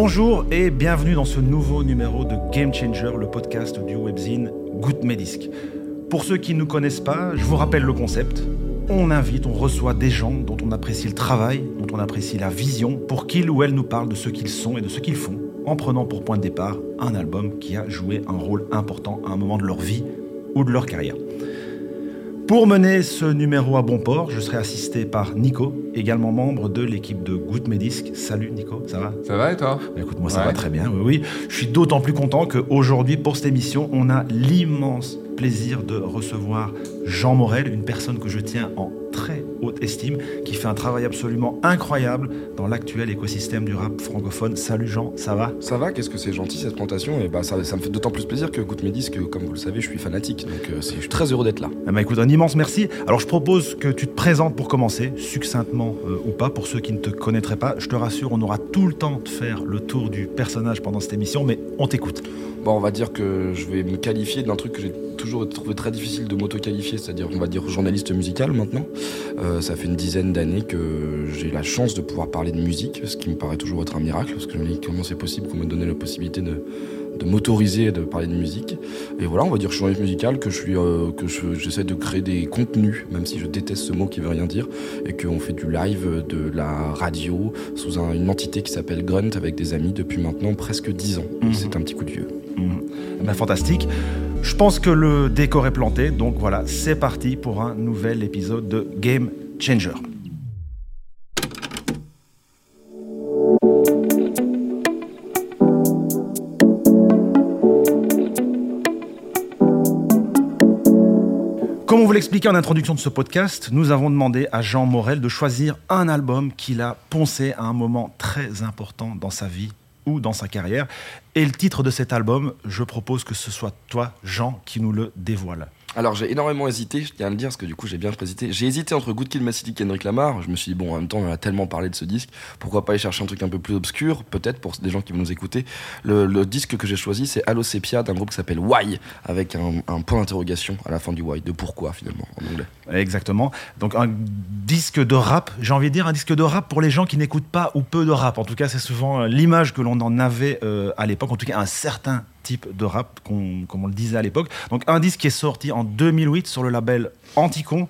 Bonjour et bienvenue dans ce nouveau numéro de Game Changer, le podcast du webzine Medisc. Pour ceux qui ne nous connaissent pas, je vous rappelle le concept. On invite, on reçoit des gens dont on apprécie le travail, dont on apprécie la vision, pour qu'ils ou elles nous parlent de ce qu'ils sont et de ce qu'ils font, en prenant pour point de départ un album qui a joué un rôle important à un moment de leur vie ou de leur carrière. Pour mener ce numéro à bon port, je serai assisté par Nico, également membre de l'équipe de Good Medisc. Salut Nico, ça va? Ça va et toi? Bah, Écoute, moi ça va très bien, oui, oui. Je suis d'autant plus content qu'aujourd'hui, pour cette émission, on a l'immense plaisir de recevoir Jean Morel, une personne que je tiens en très haute estime, qui fait un travail absolument incroyable dans l'actuel écosystème du rap francophone. Salut Jean, ça va? Ça va, qu'est-ce que c'est gentil cette présentation Et bah ça, ça me fait d'autant plus plaisir que Good Medis, que comme vous le savez, je suis fanatique, donc euh, je suis très heureux d'être là. Eh ben, écoute, un immense merci. Alors je propose que tu te présentes pour commencer, succinctement euh, ou pas, pour ceux qui ne te connaîtraient pas. Je te rassure, on aura tout le temps de faire le tour du personnage pendant cette émission, mais on t'écoute. Bon, on va dire que je vais me qualifier d'un truc que j'ai toujours trouvé très difficile de m'auto-qualifier, c'est-à-dire, on va dire, journaliste musical maintenant. Euh, ça fait une dizaine d'années que j'ai la chance de pouvoir parler de musique, ce qui me paraît toujours être un miracle, parce que je me dis comment c'est possible qu'on me donne la possibilité de, de m'autoriser de parler de musique. Et voilà, on va dire que je suis journaliste musical, que je suis, euh, que j'essaie de créer des contenus, même si je déteste ce mot qui veut rien dire, et qu'on fait du live, de la radio, sous une entité qui s'appelle Grunt avec des amis depuis maintenant presque dix ans. Mhm. C'est un petit coup de vieux. Mmh. Ben, fantastique. Je pense que le décor est planté, donc voilà, c'est parti pour un nouvel épisode de Game Changer. L'expliquait en introduction de ce podcast, nous avons demandé à Jean Morel de choisir un album qu'il a poncé à un moment très important dans sa vie ou dans sa carrière. Et le titre de cet album, je propose que ce soit toi, Jean, qui nous le dévoile. Alors j'ai énormément hésité, je tiens à le dire parce que du coup j'ai bien hésité. J'ai hésité entre Good Kill City et Kendrick Lamar. Je me suis dit bon en même temps on a tellement parlé de ce disque, pourquoi pas aller chercher un truc un peu plus obscur, peut-être pour des gens qui vont nous écouter. Le, disque que j'ai choisi c'est Allo Sepia d'un groupe qui s'appelle Why avec un, point d'interrogation à la fin du Why de pourquoi finalement en anglais. Exactement. Donc un disque de rap, j'ai envie de dire un disque de rap pour les gens qui n'écoutent pas ou peu de rap. En tout cas c'est souvent euh, l'image que l'on en avait euh, à l'époque, en tout cas un certain de rap, comme on le disait à l'époque. Donc un disque qui est sorti en 2008 sur le label Anticon.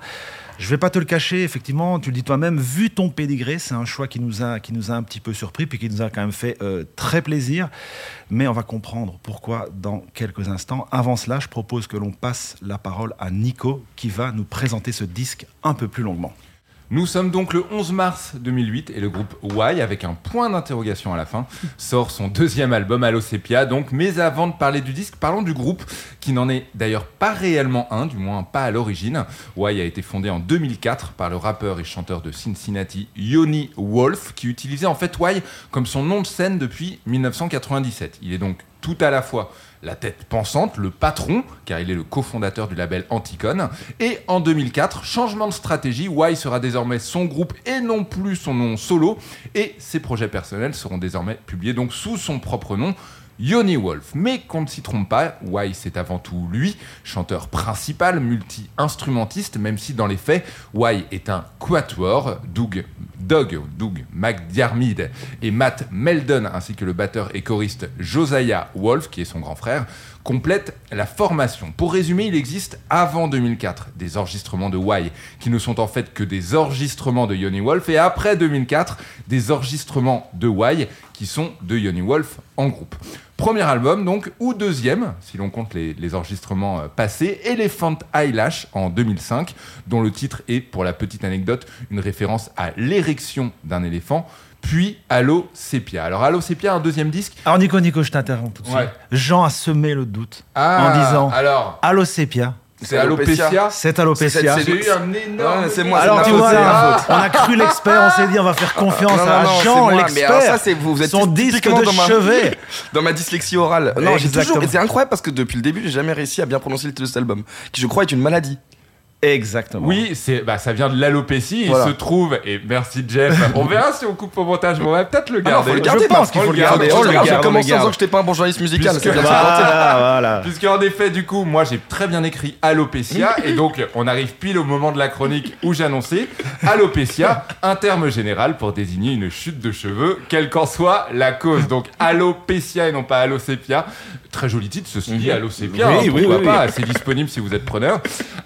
Je vais pas te le cacher, effectivement, tu le dis toi-même, vu ton pédigré, c'est un choix qui nous, a, qui nous a un petit peu surpris, puis qui nous a quand même fait euh, très plaisir. Mais on va comprendre pourquoi dans quelques instants. Avant cela, je propose que l'on passe la parole à Nico, qui va nous présenter ce disque un peu plus longuement. Nous sommes donc le 11 mars 2008 et le groupe Y, avec un point d'interrogation à la fin, sort son deuxième album Allo Sepia. Donc, mais avant de parler du disque, parlons du groupe, qui n'en est d'ailleurs pas réellement un, du moins pas à l'origine. Y a été fondé en 2004 par le rappeur et chanteur de Cincinnati Yoni Wolf, qui utilisait en fait Y comme son nom de scène depuis 1997. Il est donc tout à la fois la tête pensante, le patron, car il est le cofondateur du label Anticon. Et en 2004, changement de stratégie, Y sera désormais son groupe et non plus son nom solo. Et ses projets personnels seront désormais publiés donc sous son propre nom. Yoni Wolf. Mais qu'on ne s'y trompe pas, Why c'est avant tout lui, chanteur principal, multi-instrumentiste, même si dans les faits, Why est un quatuor, Doug, Doug, Doug McDiarmid et Matt Meldon, ainsi que le batteur et choriste Josiah Wolf, qui est son grand frère, complètent la formation. Pour résumer, il existe avant 2004 des enregistrements de Why qui ne sont en fait que des enregistrements de Yoni Wolf et après 2004 des enregistrements de Why qui sont de Yoni Wolf en groupe. Premier album donc, ou deuxième, si l'on compte les, enregistrements euh, passés, Elephant Eyelash en 2005, dont le titre est, pour la petite anecdote, une référence à l'érection d'un éléphant puis Allo Sepia. Alors Allo Sepia, un deuxième disque? Alors Nico, Nico, je t'interromps tout de suite. Jean a semé le doute ah, en disant alors, Allo Sepia. C'est Alopécia C'est Alopécia. C'est eu un énorme. c'est moi. Alors tu vois, on a cru l'expert, on s'est dit on va faire confiance à Jean, l'expert. Ça c'est vous, vous êtes son disque de dans chevet. dans ma dyslexie orale. Non, j'ai toujours. C'est incroyable parce que depuis le début, j'ai jamais réussi à bien prononcer le titre de cet album, qui je crois est une maladie. Exactement. Oui, c'est, bah, ça vient de l'alopécie. Voilà. Il se trouve, et merci Jeff, on verra si on coupe au montage, mais on va peut-être le Ah non, garder. faut le garder, Je pense parce qu'il faut le le garde, garder. On le garde, le commencé en disant que j'étais pas un bon journaliste musical. Puisque-. Voilà, voilà. Puisqu'en effet, du coup, moi j'ai très bien écrit alopécia, et donc on arrive pile au moment de la chronique où j'annonçais alopécia, un terme général pour désigner une chute de cheveux, quelle qu'en soit la cause. Donc alopécia et non pas alocépia. Très joli titre, ceci dit, alocépia, Oui, hein, oui, pourquoi oui, pas, c'est disponible si vous êtes preneur.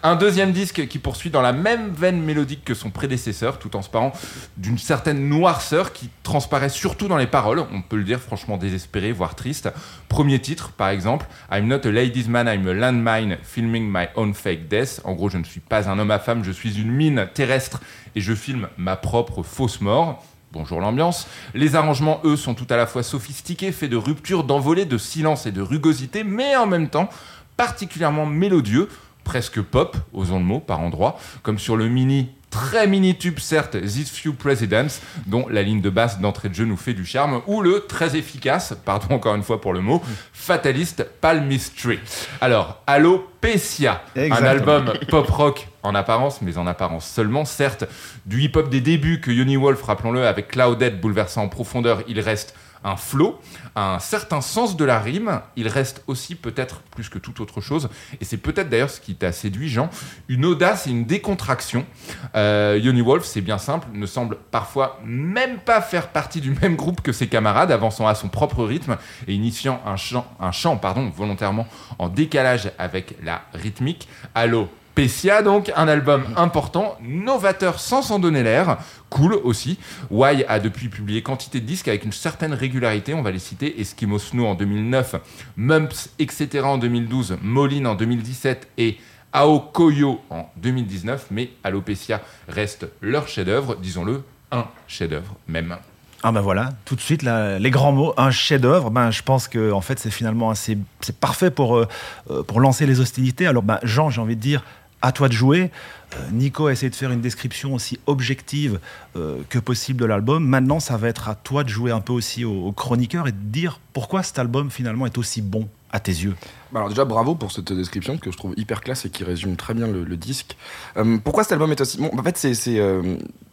Un deuxième qui poursuit dans la même veine mélodique que son prédécesseur, tout en se parant d'une certaine noirceur qui transparaît surtout dans les paroles, on peut le dire franchement désespéré, voire triste. Premier titre, par exemple, I'm not a ladies man, I'm a landmine, filming my own fake death. En gros, je ne suis pas un homme à femme, je suis une mine terrestre et je filme ma propre fausse mort. Bonjour l'ambiance. Les arrangements, eux, sont tout à la fois sophistiqués, faits de ruptures, d'envolées, de silence et de rugosité, mais en même temps particulièrement mélodieux, presque pop, osons le mot, par endroits, comme sur le mini, très mini tube certes, These Few Presidents, dont la ligne de basse d'entrée de jeu nous fait du charme, ou le très efficace, pardon encore une fois pour le mot, fataliste Palmistry. Alors, Alopecia, un Exactement. album pop rock en apparence, mais en apparence seulement, certes, du hip-hop des débuts que Yoni Wolf, rappelons-le, avec Clouded bouleversant en profondeur, il reste un flow, un certain sens de la rime, il reste aussi peut-être plus que toute autre chose, et c'est peut-être d'ailleurs ce qui t'a séduit Jean, une audace et une décontraction. Euh, Yoni Wolf, c'est bien simple, ne semble parfois même pas faire partie du même groupe que ses camarades, avançant à son propre rythme et initiant un chant, un chant pardon, volontairement en décalage avec la rythmique. Allo Pessia, donc, un album important, novateur sans s'en donner l'air, cool aussi. Y a depuis publié quantité de disques avec une certaine régularité, on va les citer, Eskimo Snow en 2009, Mumps, etc. en 2012, Moline en 2017 et Aokoyo en 2019, mais Alopecia reste leur chef-d'œuvre, disons-le, un chef-d'œuvre même. Ah ben voilà, tout de suite là, les grands mots, un chef-d'œuvre. Ben je pense que en fait c'est finalement assez, c'est parfait pour euh, euh, pour lancer les hostilités. Alors ben Jean, j'ai envie de dire, à toi de jouer. Euh, Nico a essayé de faire une description aussi objective euh, que possible de l'album. Maintenant, ça va être à toi de jouer un peu aussi au, chroniqueur et de dire pourquoi cet album finalement est aussi bon à tes yeux. Bah alors déjà bravo pour cette description que je trouve hyper classe et qui résume très bien le, disque. Euh, pourquoi cet album est aussi bon? En fait c'est c'est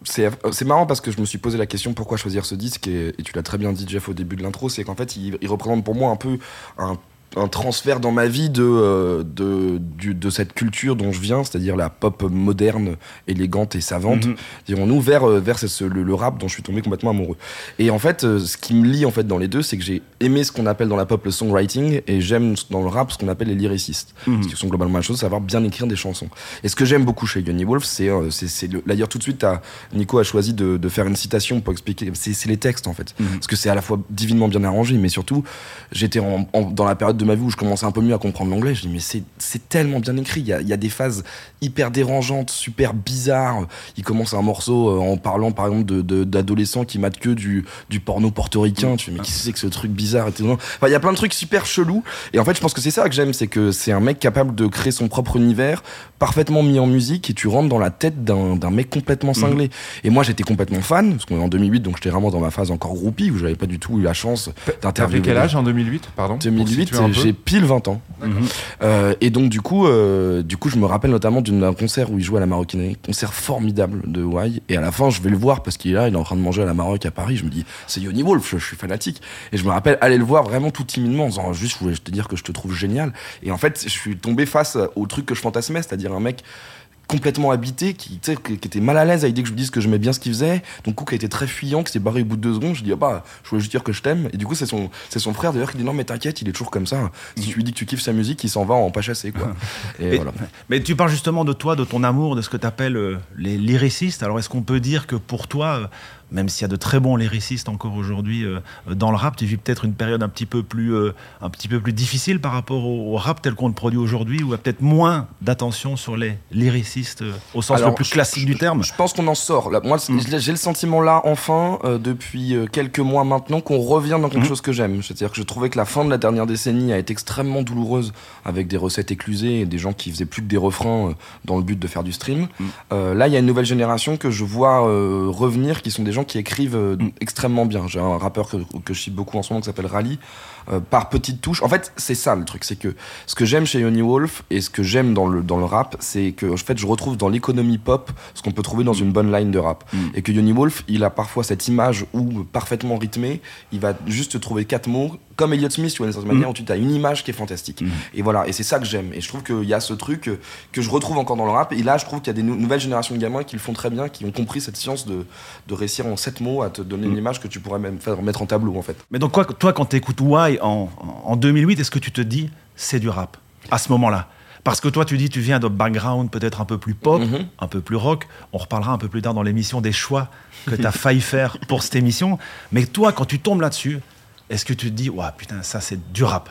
c'est marrant parce que je me suis posé la question pourquoi choisir ce disque? Et, et tu l'as très bien dit Jeff au début de l'intro c'est qu'en fait il, il représente pour moi un peu un un transfert dans ma vie de, euh, de, du- de cette culture dont je viens, c'est-à-dire la pop moderne, élégante et savante, Mhm. dirons-nous, vers, euh, vers ce- le, le rap dont je suis tombé complètement amoureux. Et en fait, euh, ce qui me lie en fait dans les deux, c'est que j'ai aimé ce qu'on appelle dans la pop le songwriting et j'aime dans le rap ce qu'on appelle les lyricistes, Mhm. ce qui sont globalement la même chose, savoir bien écrire des chansons. Et ce que j'aime beaucoup chez Yoni Wolf, c'est c'est- c'est le- d'ailleurs tout de suite, Nico a choisi de, de faire une citation pour expliquer, c'est les textes en fait, Mhm. parce que c'est à la fois divinement bien arrangé, mais surtout j'étais dans la période de ma vie où je commençais un peu mieux à comprendre l'anglais. Je dis mais c'est c'est tellement bien écrit. Il y a, il y a des phases hyper dérangeantes, super bizarres. Il commence un morceau euh, en parlant par exemple de- de- d'adolescents qui matent que du, du porno portoricain. Tu fais mais que c'est que ce truc bizarre et. Enfin, il y a plein de trucs super chelous. Et en fait je pense que c'est ça que j'aime, c'est que c'est un mec capable de créer son propre univers, parfaitement mis en musique et tu rentres dans la tête d'un d'un mec complètement cinglé. Et moi j'étais complètement fan parce qu'on est en 2008 donc j'étais vraiment dans ma phase encore groupie où j'avais pas du tout eu la chance d'interviewer. quel âge en 2008, pardon pour 2008, situer un peu j'ai pile 20 ans. Euh, et donc du coup, euh, du coup, je me rappelle notamment d'un concert où il jouait à la Maroquinerie, concert formidable de Y. Et à la fin, je vais le voir parce qu'il est là, il est en train de manger à la Maroc à Paris. Je me dis, c'est Yoni Wolf, je, je suis fanatique. Et je me rappelle aller le voir vraiment tout timidement, en disant juste, je voulais te dire que je te trouve génial. Et en fait, je suis tombé face au truc que je fantasmais, c'est-à-dire un mec complètement habité, qui, tu sais, qui était mal à l'aise à l'idée que je lui dise que j'aimais bien ce qu'il faisait, donc coup qui a été très fuyant, qui s'est barré au bout de deux secondes, je dis ah bah je voulais juste dire que je t'aime, et du coup c'est son, c'est son frère d'ailleurs qui dit non mais t'inquiète, il est toujours comme ça, si tu lui dis que tu kiffes sa musique, il s'en va en pas chasser quoi. Et, Et- voilà. Mais tu parles justement de toi, de ton amour, de ce que tu appelles les lyricistes. Alors est-ce qu'on peut dire que pour toi, euh, même s'il y a de très bons lyricistes encore aujourd'hui euh, dans le rap, tu vis peut-être une période un petit peu plus, euh, un petit peu plus difficile par rapport au, au rap tel qu'on le produit aujourd'hui, où il y a peut-être moins d'attention sur les lyricistes euh, au sens Alors, le plus je- classique du terme Je pense qu'on en sort. Là, moi, Mm. j'ai- le sentiment là, enfin, depuis quelques mois maintenant, qu'on revient dans quelque Mm. chose que j'aime. C'est-à-dire que je trouvais que la fin de la dernière décennie a été extrêmement douloureuse, avec des recettes éclusées et des gens qui faisaient plus que des refrains dans le but de faire du stream. Mm. Là, il y a une nouvelle génération que je vois revenir, qui sont des gens gens qui écrivent euh, Mm. extrêmement bien. J'ai un rappeur que, que je cite beaucoup en ce moment qui s'appelle Rally. euh, par petites touches. En fait, c'est ça le truc, c'est que ce que j'aime chez Yoni Wolf et ce que j'aime dans le, dans le rap, c'est que en fait, je retrouve dans l'économie pop ce qu'on peut trouver dans une bonne line de rap. Mm. Et que Yoni Wolf, il a parfois cette image où, parfaitement rythmée, il va juste trouver quatre mots, comme Elliott Smith, tu vois, d'une certaine manière, où tu as une image qui est fantastique. Mm. Et voilà, et c'est ça que j'aime. Et je trouve qu'il y a ce truc euh, que je retrouve encore dans le rap. Et là, je trouve qu'il y a des nou- nouvelles générations de gamins qui le font très bien, qui ont compris cette science de, de réussir en sept mots à te donner une Mm. image que tu pourrais même faire mettre en tableau, en fait. Mais donc, quoi, toi, quand tu écoutes Why en, en 2008, est-ce que tu te dis c'est du rap à ce moment-là? Parce que toi, tu dis tu viens de background peut-être un peu plus pop, Mhm. un peu plus rock. On reparlera un peu plus tard dans l'émission des choix que tu as failli faire pour cette émission. Mais toi, quand tu tombes là-dessus, est-ce que tu te dis, ouais, putain, ça c'est du rap?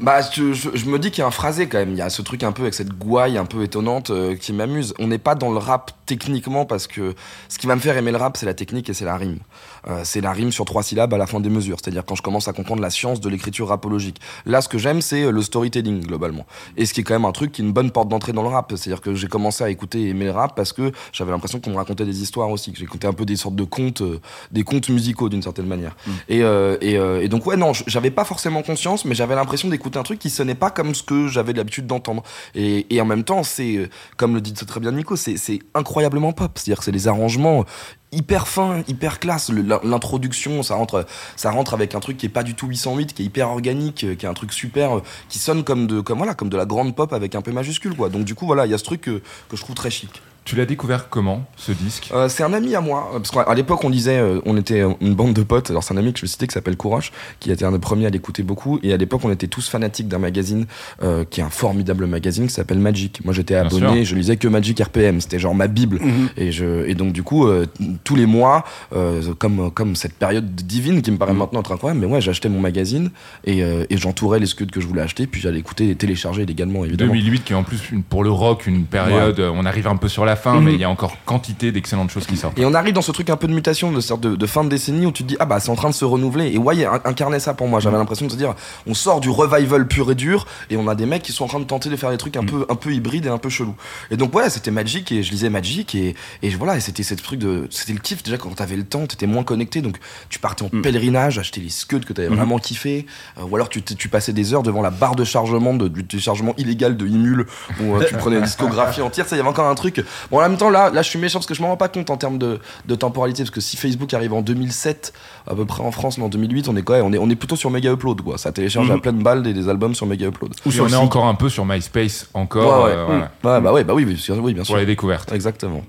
Bah, je, je- je me dis qu'il y a un phrasé quand même. Il y a ce truc un peu avec cette gouaille un peu étonnante euh, qui m'amuse. On n'est pas dans le rap techniquement parce que ce qui va me faire aimer le rap, c'est la technique et c'est la rime. Euh, c'est la rime sur trois syllabes à la fin des mesures. C'est-à-dire quand je commence à comprendre la science de l'écriture rapologique. Là, ce que j'aime, c'est euh, le storytelling globalement. Et ce qui est quand même un truc qui est une bonne porte d'entrée dans le rap. C'est-à-dire que j'ai commencé à écouter et aimer le rap parce que j'avais l'impression qu'on me racontait des histoires aussi. Que j'écoutais un peu des sortes de contes, euh, des contes musicaux d'une certaine manière. Et, euh, et, et donc ouais, non, j'avais pas forcément conscience, mais j'avais l'impression d'écouter un truc qui sonnait pas comme ce que j'avais l'habitude d'entendre. Et, en même temps, c'est, euh, comme le dit très bien Nico, c'est incroyablement pop. C'est-à-dire que c'est les arrangements hyper fins, hyper classe. L'introduction, ça rentre, ça rentre avec un truc qui est pas du tout 808, qui est hyper organique, euh, qui est un truc super, euh, qui sonne comme de, comme voilà, comme de la grande pop avec un peu majuscule, quoi. Donc du coup, voilà, il y a ce truc que je trouve très chic. Tu l'as découvert comment, ce disque Euh, c'est un ami à moi, parce qu'à l'époque on disait, euh, on était euh, une bande de potes, alors c'est un ami que je vais citer qui s'appelle Courage, qui était un des premiers à l'écouter beaucoup, et à l'époque on était tous fanatiques d'un magazine, euh, qui est un formidable magazine qui s'appelle Magic. Moi j'étais abonné, je lisais que Magic RPM, c'était genre ma bible. Et, je, et donc du coup, euh, tous les mois, euh, comme, comme cette période divine qui me paraît maintenant être incroyable, mais ouais, j'achetais mon magazine et, euh, et j'entourais les scuds que je voulais acheter, puis j'allais écouter et télécharger légalement évidemment. 2008 qui est en plus une- pour le rock une période, on arrive un peu sur la fin, Mhm. mais il y a encore quantité d'excellentes choses qui sortent. Et on arrive dans ce truc un peu de mutation, de sorte de, de fin de décennie où tu te dis ah bah c'est en train de se renouveler. Et ouais, in- incarnait ça pour moi. J'avais l'impression de se dire on sort du revival pur et dur et on a des mecs qui sont en train de tenter de faire des trucs un peu un peu hybrides et un peu chelous. Et donc ouais, c'était Magic et je lisais Magic et, et voilà, et c'était ce truc de c'était le kiff déjà quand t'avais le temps, t'étais moins connecté donc tu partais en pèlerinage, acheter les scuds que t'avais vraiment kiffé euh, ou alors tu, tu passais des heures devant la barre de chargement de, du téléchargement illégal de Imul où euh, tu prenais une discographie entière, ça il y avait encore un truc. Bon en même temps là là je suis méchant parce que je m'en rends pas compte en termes de, de temporalité parce que si Facebook arrive en 2007 à peu près en France mais en 2008 on est quoi on est on est plutôt sur Mega Upload quoi. Ça télécharge à pleine balle des, des albums sur Mega Upload. Ou on est encore un peu sur MySpace encore ouais, ouais. euh, voilà, Ouais, bah ouais bah oui bien sûr oui bien pour sûr. Les découvertes. exactement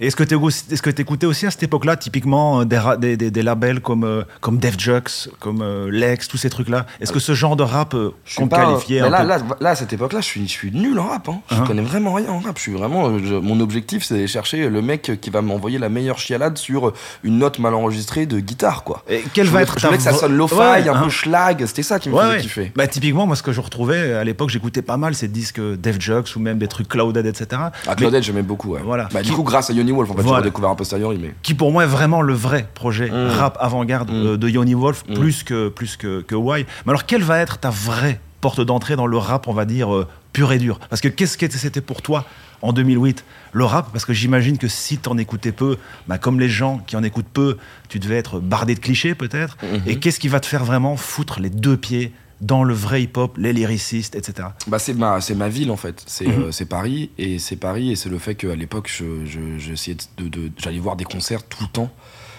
Et est-ce que tu écoutais aussi à cette époque-là, typiquement, euh, des, ra- des, des- des labels comme, euh, comme Def Jux, comme euh, Lex, tous ces trucs-là? Est-ce que ce genre de rap Je qu'on qualifiait là, là, là, à cette époque-là, je suis, je suis nul en rap. Hein. Je Hein connais vraiment rien en rap. Je suis vraiment. je- mon objectif, c'est d'aller chercher le mec qui va m'envoyer la meilleure chialade sur une note mal enregistrée de guitare, quoi. Et quel je va voulais, être je ta voulais que ça sonne lo-fi, Ouais, un hein. peu schlag. C'était ça qui me Ouais, faisait ouais. kiffer. Bah, typiquement, moi, ce que je retrouvais à l'époque, j'écoutais pas mal ces disques Def Jux ou même des trucs Clouded, etc. Ah, Claudette, j'aimais beaucoup. Voilà. Bah, du coup, grâce à Yoni Wolf, en fait, Voilà. j'ai redécouvert un posteriori. Mais... qui pour moi est vraiment le vrai projet Mm. rap avant-garde Mm. euh, de Yoni Wolf, Mm. plus que plus que, que Why. Mais alors, quelle va être ta vraie porte d'entrée dans le rap, on va dire, euh, pur et dur? Parce que qu'est-ce que c'était pour toi en 2008 le rap? Parce que j'imagine que si t'en écoutais peu, bah, comme les gens qui en écoutent peu, tu devais être bardé de clichés peut-être. Mhm. Et qu'est-ce qui va te faire vraiment foutre les deux pieds dans le vrai hip-hop, les lyricistes, etc. Bah c'est ma ville en fait c'est Mhm. euh, c'est Paris et c'est Paris et c'est le fait qu'à l'époque je je- j'essayais de, de- j'allais voir des concerts tout le temps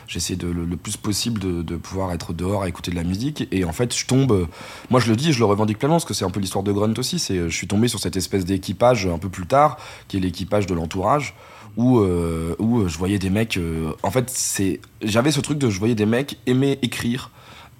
j'essayais de le, le plus possible de, de pouvoir être dehors à écouter de la musique et en fait je tombe moi je le dis et je le revendique pleinement parce que c'est un peu l'histoire de Grunt aussi c'est je suis tombé sur cette espèce d'équipage un peu plus tard qui est l'équipage de l'entourage où, euh, où je voyais des mecs euh, en fait c'est j'avais ce truc de je voyais des mecs aimer écrire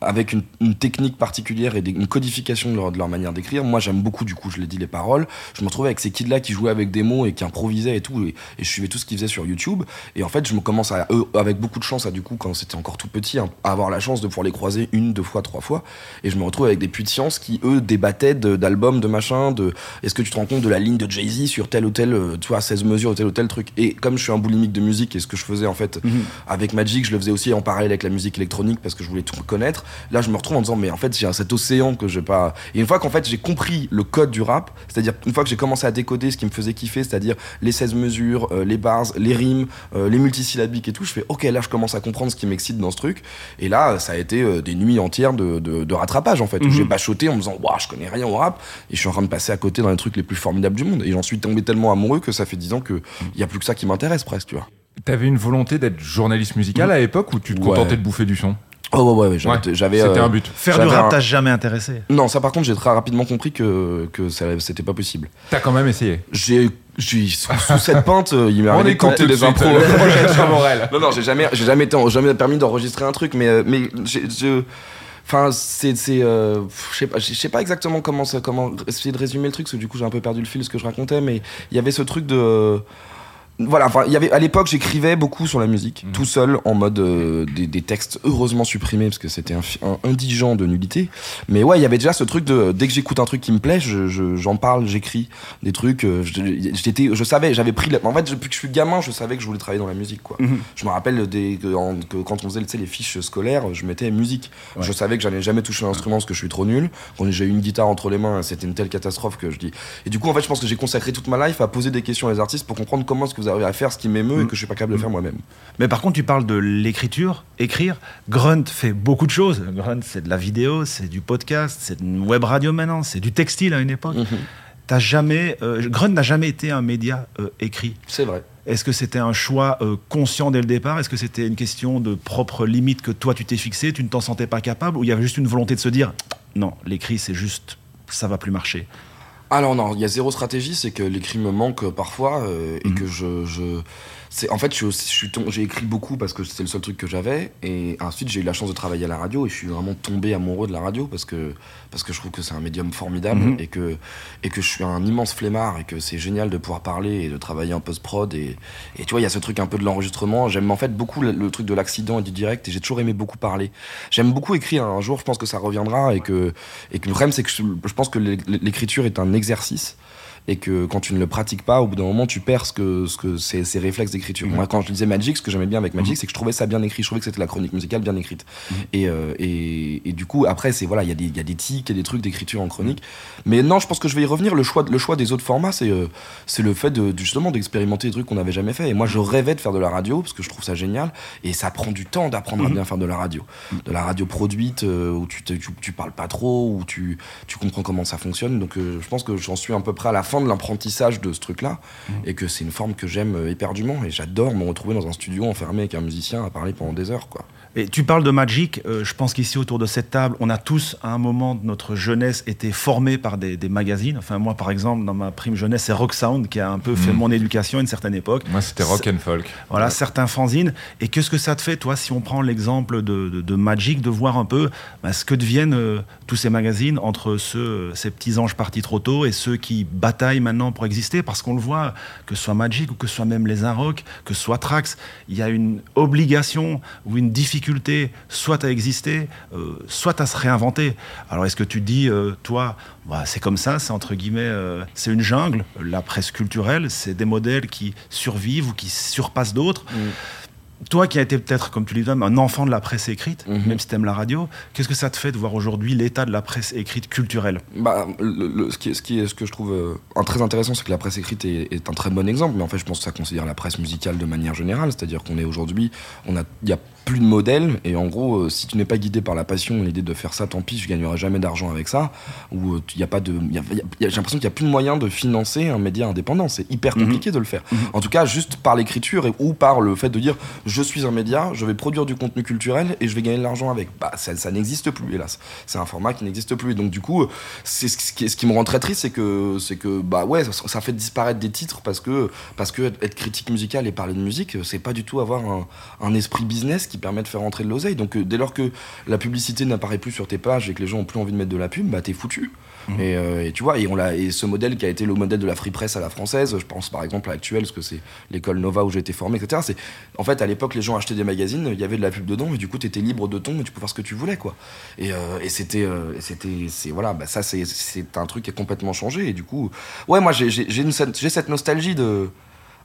avec une, une technique particulière et des- une codification de leur, de leur manière d'écrire. Moi, j'aime beaucoup, du coup, je l'ai dit, les paroles. Je me retrouvais avec ces kids-là qui jouaient avec des mots et qui improvisaient et tout, et, et je suivais tout ce qu'ils faisaient sur YouTube. Et en fait, je me commence à, eux, avec beaucoup de chance, à, du coup, quand c'était encore tout petit, hein, à avoir la chance de pouvoir les croiser une, deux fois, trois fois. Et je me retrouve avec des puits de science qui, eux, débattaient de- d'albums, de, machin, de est-ce que tu te rends compte de la ligne de Jay-Z sur tel ou tel, euh, tu vois, 16 mesures, tel ou tel truc? Et comme je suis un boulimique de musique et ce que je faisais, en fait, avec Magic, je le faisais aussi en parallèle avec la musique électronique parce que je voulais tout connaître. Là, je me retrouve en disant, mais en fait, j'ai cet océan que j'ai pas. Et une fois qu'en fait, j'ai compris le code du rap, c'est-à-dire une fois que j'ai commencé à décoder ce qui me faisait kiffer, c'est-à-dire les 16 mesures, euh, les bars, les rimes, euh, les multisyllabiques et tout, je fais, ok, là, je commence à comprendre ce qui m'excite dans ce truc. Et là, ça a été euh, des nuits entières de, de, de rattrapage, en fait, où Mhm. j'ai bachoté en me disant, waouh, je connais rien au rap, et je suis en train de passer à côté dans les trucs les plus formidables du monde. Et j'en suis tombé tellement amoureux que ça fait 10 ans qu'il y a plus que ça qui m'intéresse presque, tu vois. T'avais une volonté d'être journaliste musical à l'époque ou tu te Ouais. contentais de bouffer du son? Oh, ouais, ouais, ouais, j'avais. Ouais, C'était euh, un but. Faire du rap, un- t'as jamais intéressé? Non, ça par contre, j'ai très rapidement compris que, que c'était pas possible. T'as quand même essayé. J'ai, sous, sous cette pinte, euh, il m'est On arrivé de tenter des impros. euh, non, non, j'ai jamais, j'ai jamais, été jamais permis d'enregistrer un truc, mais, euh, mais je- Enfin, c'est, euh, je sais pas, je sais pas exactement comment, ça, comment essayer de résumer le truc, parce que du coup j'ai un peu perdu le fil de ce que je racontais, mais il y avait ce truc de, voilà, enfin, il y avait à l'époque j'écrivais beaucoup sur la musique, Mhm. tout seul en mode euh, des, des textes heureusement supprimés parce que c'était un, un indigent de nullité. Mais ouais, il y avait déjà ce truc de dès que j'écoute un truc qui me plaît, je- je- j'en parle, j'écris des trucs. euh, je- J'étais, je savais, j'avais pris. la- En fait, depuis que je suis gamin, je savais que je voulais travailler dans la musique, quoi. Mhm. Je me rappelle des, que, en- que quand on faisait les fiches scolaires, je mettais musique. Ouais. Je savais que j'allais jamais toucher l'instrument parce que je suis trop nul. Quand j'ai eu une guitare entre les mains, c'était une telle catastrophe que je dis. Et du coup, en fait, je pense que j'ai consacré toute ma life à poser des questions aux artistes pour comprendre comment est-ce que vous à faire ce qui m'émeut et Mhm. que je suis pas capable de faire moi-même. Mais par contre, tu parles de l'écriture, écrire. Grunt fait beaucoup de choses. Grunt, c'est de la vidéo, c'est du podcast, c'est une web radio maintenant, c'est du textile à une époque. T'as jamais, euh, Grunt n'a jamais été un média euh, écrit. C'est vrai. Est-ce que c'était un choix euh, conscient dès le départ? Est-ce que c'était une question de propre limite que toi tu t'es fixé, tu ne t'en sentais pas capable? Ou il y avait juste une volonté de se dire non, l'écrit c'est juste, ça va plus marcher? Alors non, il y a zéro stratégie, c'est que l'écrit me manque parfois euh, et Mhm. que je, je c'est en fait je, je j'ai écrit beaucoup parce que c'était le seul truc que j'avais et ensuite j'ai eu la chance de travailler à la radio et je suis vraiment tombé amoureux de la radio parce que parce que je trouve que c'est un médium formidable Mhm. et que et que je suis un immense flemmard et que c'est génial de pouvoir parler et de travailler en post prod et et tu vois il y a ce truc un peu de l'enregistrement j'aime en fait beaucoup le, le truc de l'accident et du direct et j'ai toujours aimé beaucoup parler j'aime beaucoup écrire un jour je pense que ça reviendra et que et que le problème c'est que je, je pense que l'é- l'écriture est un exercice et que quand tu ne le pratiques pas, au bout d'un moment, tu perds ce que, ce que ces, ces réflexes d'écriture. Mhm. Moi, quand je disais Magic, ce que j'aimais bien avec Magic, Mhm. c'est que je trouvais ça bien écrit. Je trouvais que c'était la chronique musicale bien écrite. Mhm. Et, euh, et, et du coup, après, c'est voilà, il y, a des- y a des tics, il y a des trucs d'écriture en chronique. Mais non, je pense que je vais y revenir. Le choix, le choix des autres formats, c'est euh, c'est le fait de, justement d'expérimenter des trucs qu'on n'avait jamais fait. Et moi, je rêvais de faire de la radio parce que je trouve ça génial. Et ça prend du temps d'apprendre à Mhm. bien faire de la radio. De la radio produite euh, où tu, tu, tu parles pas trop, où tu, tu comprends comment ça fonctionne. Donc, je pense que j'en suis à peu près à la fin de l'apprentissage de ce truc-là Mhm. et que c'est une forme que j'aime éperdument. Et j'adore me retrouver dans un studio enfermé avec un musicien à parler pendant des heures, quoi. Et tu parles de Magic, euh, je pense qu'ici autour de cette table, on a tous à un moment de notre jeunesse été formés par des, des magazines. Enfin moi par exemple, dans ma prime jeunesse, c'est Rock Sound qui a un peu fait Mhm. mon éducation à une certaine époque. Moi, c'était rock and folk. Voilà, Ouais. certains fanzines. Et qu'est-ce que ça te fait, toi, si on prend l'exemple de, de- de Magic, de voir un peu bah, ce que deviennent euh, tous ces magazines entre ceux, ces petits anges partis trop tôt et ceux qui bataillent maintenant pour exister? Parce qu'on le voit, que ce soit Magic ou que ce soit même les Inrock, que ce soit Trax, il y a une obligation ou une difficulté soit à exister, euh, soit à se réinventer. Alors est-ce que tu dis, euh, toi, bah, c'est comme ça, c'est entre guillemets, euh, c'est une jungle, la presse culturelle, c'est des modèles qui survivent ou qui surpassent d'autres. Toi qui as été peut-être, comme tu le dis, un enfant de la presse écrite, Mhm. même si tu aimes la radio, qu'est-ce que ça te fait de voir aujourd'hui l'état de la presse écrite culturelle? Bah, le- le- ce, qui est, ce, qui est- ce que je trouve euh, un très intéressant, c'est que la presse écrite est, est un très bon exemple, mais en fait, je pense que ça considère la presse musicale de manière générale, c'est-à-dire qu'on est aujourd'hui, il y a plus de modèles, et en gros, euh, si tu n'es pas guidé par la passion, l'idée de faire ça, tant pis, je gagnerai jamais d'argent avec ça, ou euh, il y a pas de, y y y j'ai l'impression qu'il n'y a plus de moyen de financer un média indépendant, c'est hyper Mhm. compliqué de le faire. Mhm. En tout cas, juste par l'écriture et ou par le fait de dire, je suis un média, je vais produire du contenu culturel et je vais gagner de l'argent avec. Bah, ça, ça n'existe plus, hélas. C'est un format qui n'existe plus. Et donc, du coup, c'est ce qui, ce qui me rend très triste, c'est que, c'est que, bah ouais, ça, ça fait disparaître des titres parce que, parce que être critique musicale et parler de musique, c'est pas du tout avoir un, un esprit business qui permet de faire rentrer de l'oseille. Donc, euh, dès lors que la publicité n'apparaît plus sur tes pages et que les gens ont plus envie de mettre de la pub, bah t'es foutu. Mhm. Et, euh, et tu vois, et, on l'a, et ce modèle qui a été le modèle de la free press à la française, je pense par exemple à l'actuel, parce que c'est l'école Nova où j'ai été formé, etc. C'est, en fait, à l'époque, les gens achetaient des magazines, il y avait de la pub dedans, et du coup, tu étais libre de ton, et tu pouvais faire ce que tu voulais, quoi. Et, euh, et c'était, euh, et c'était, c'est, voilà, bah, ça, c'est, c'est un truc qui a complètement changé, et du coup, ouais, moi, j'ai, j'ai, j'ai, une, j'ai cette nostalgie de.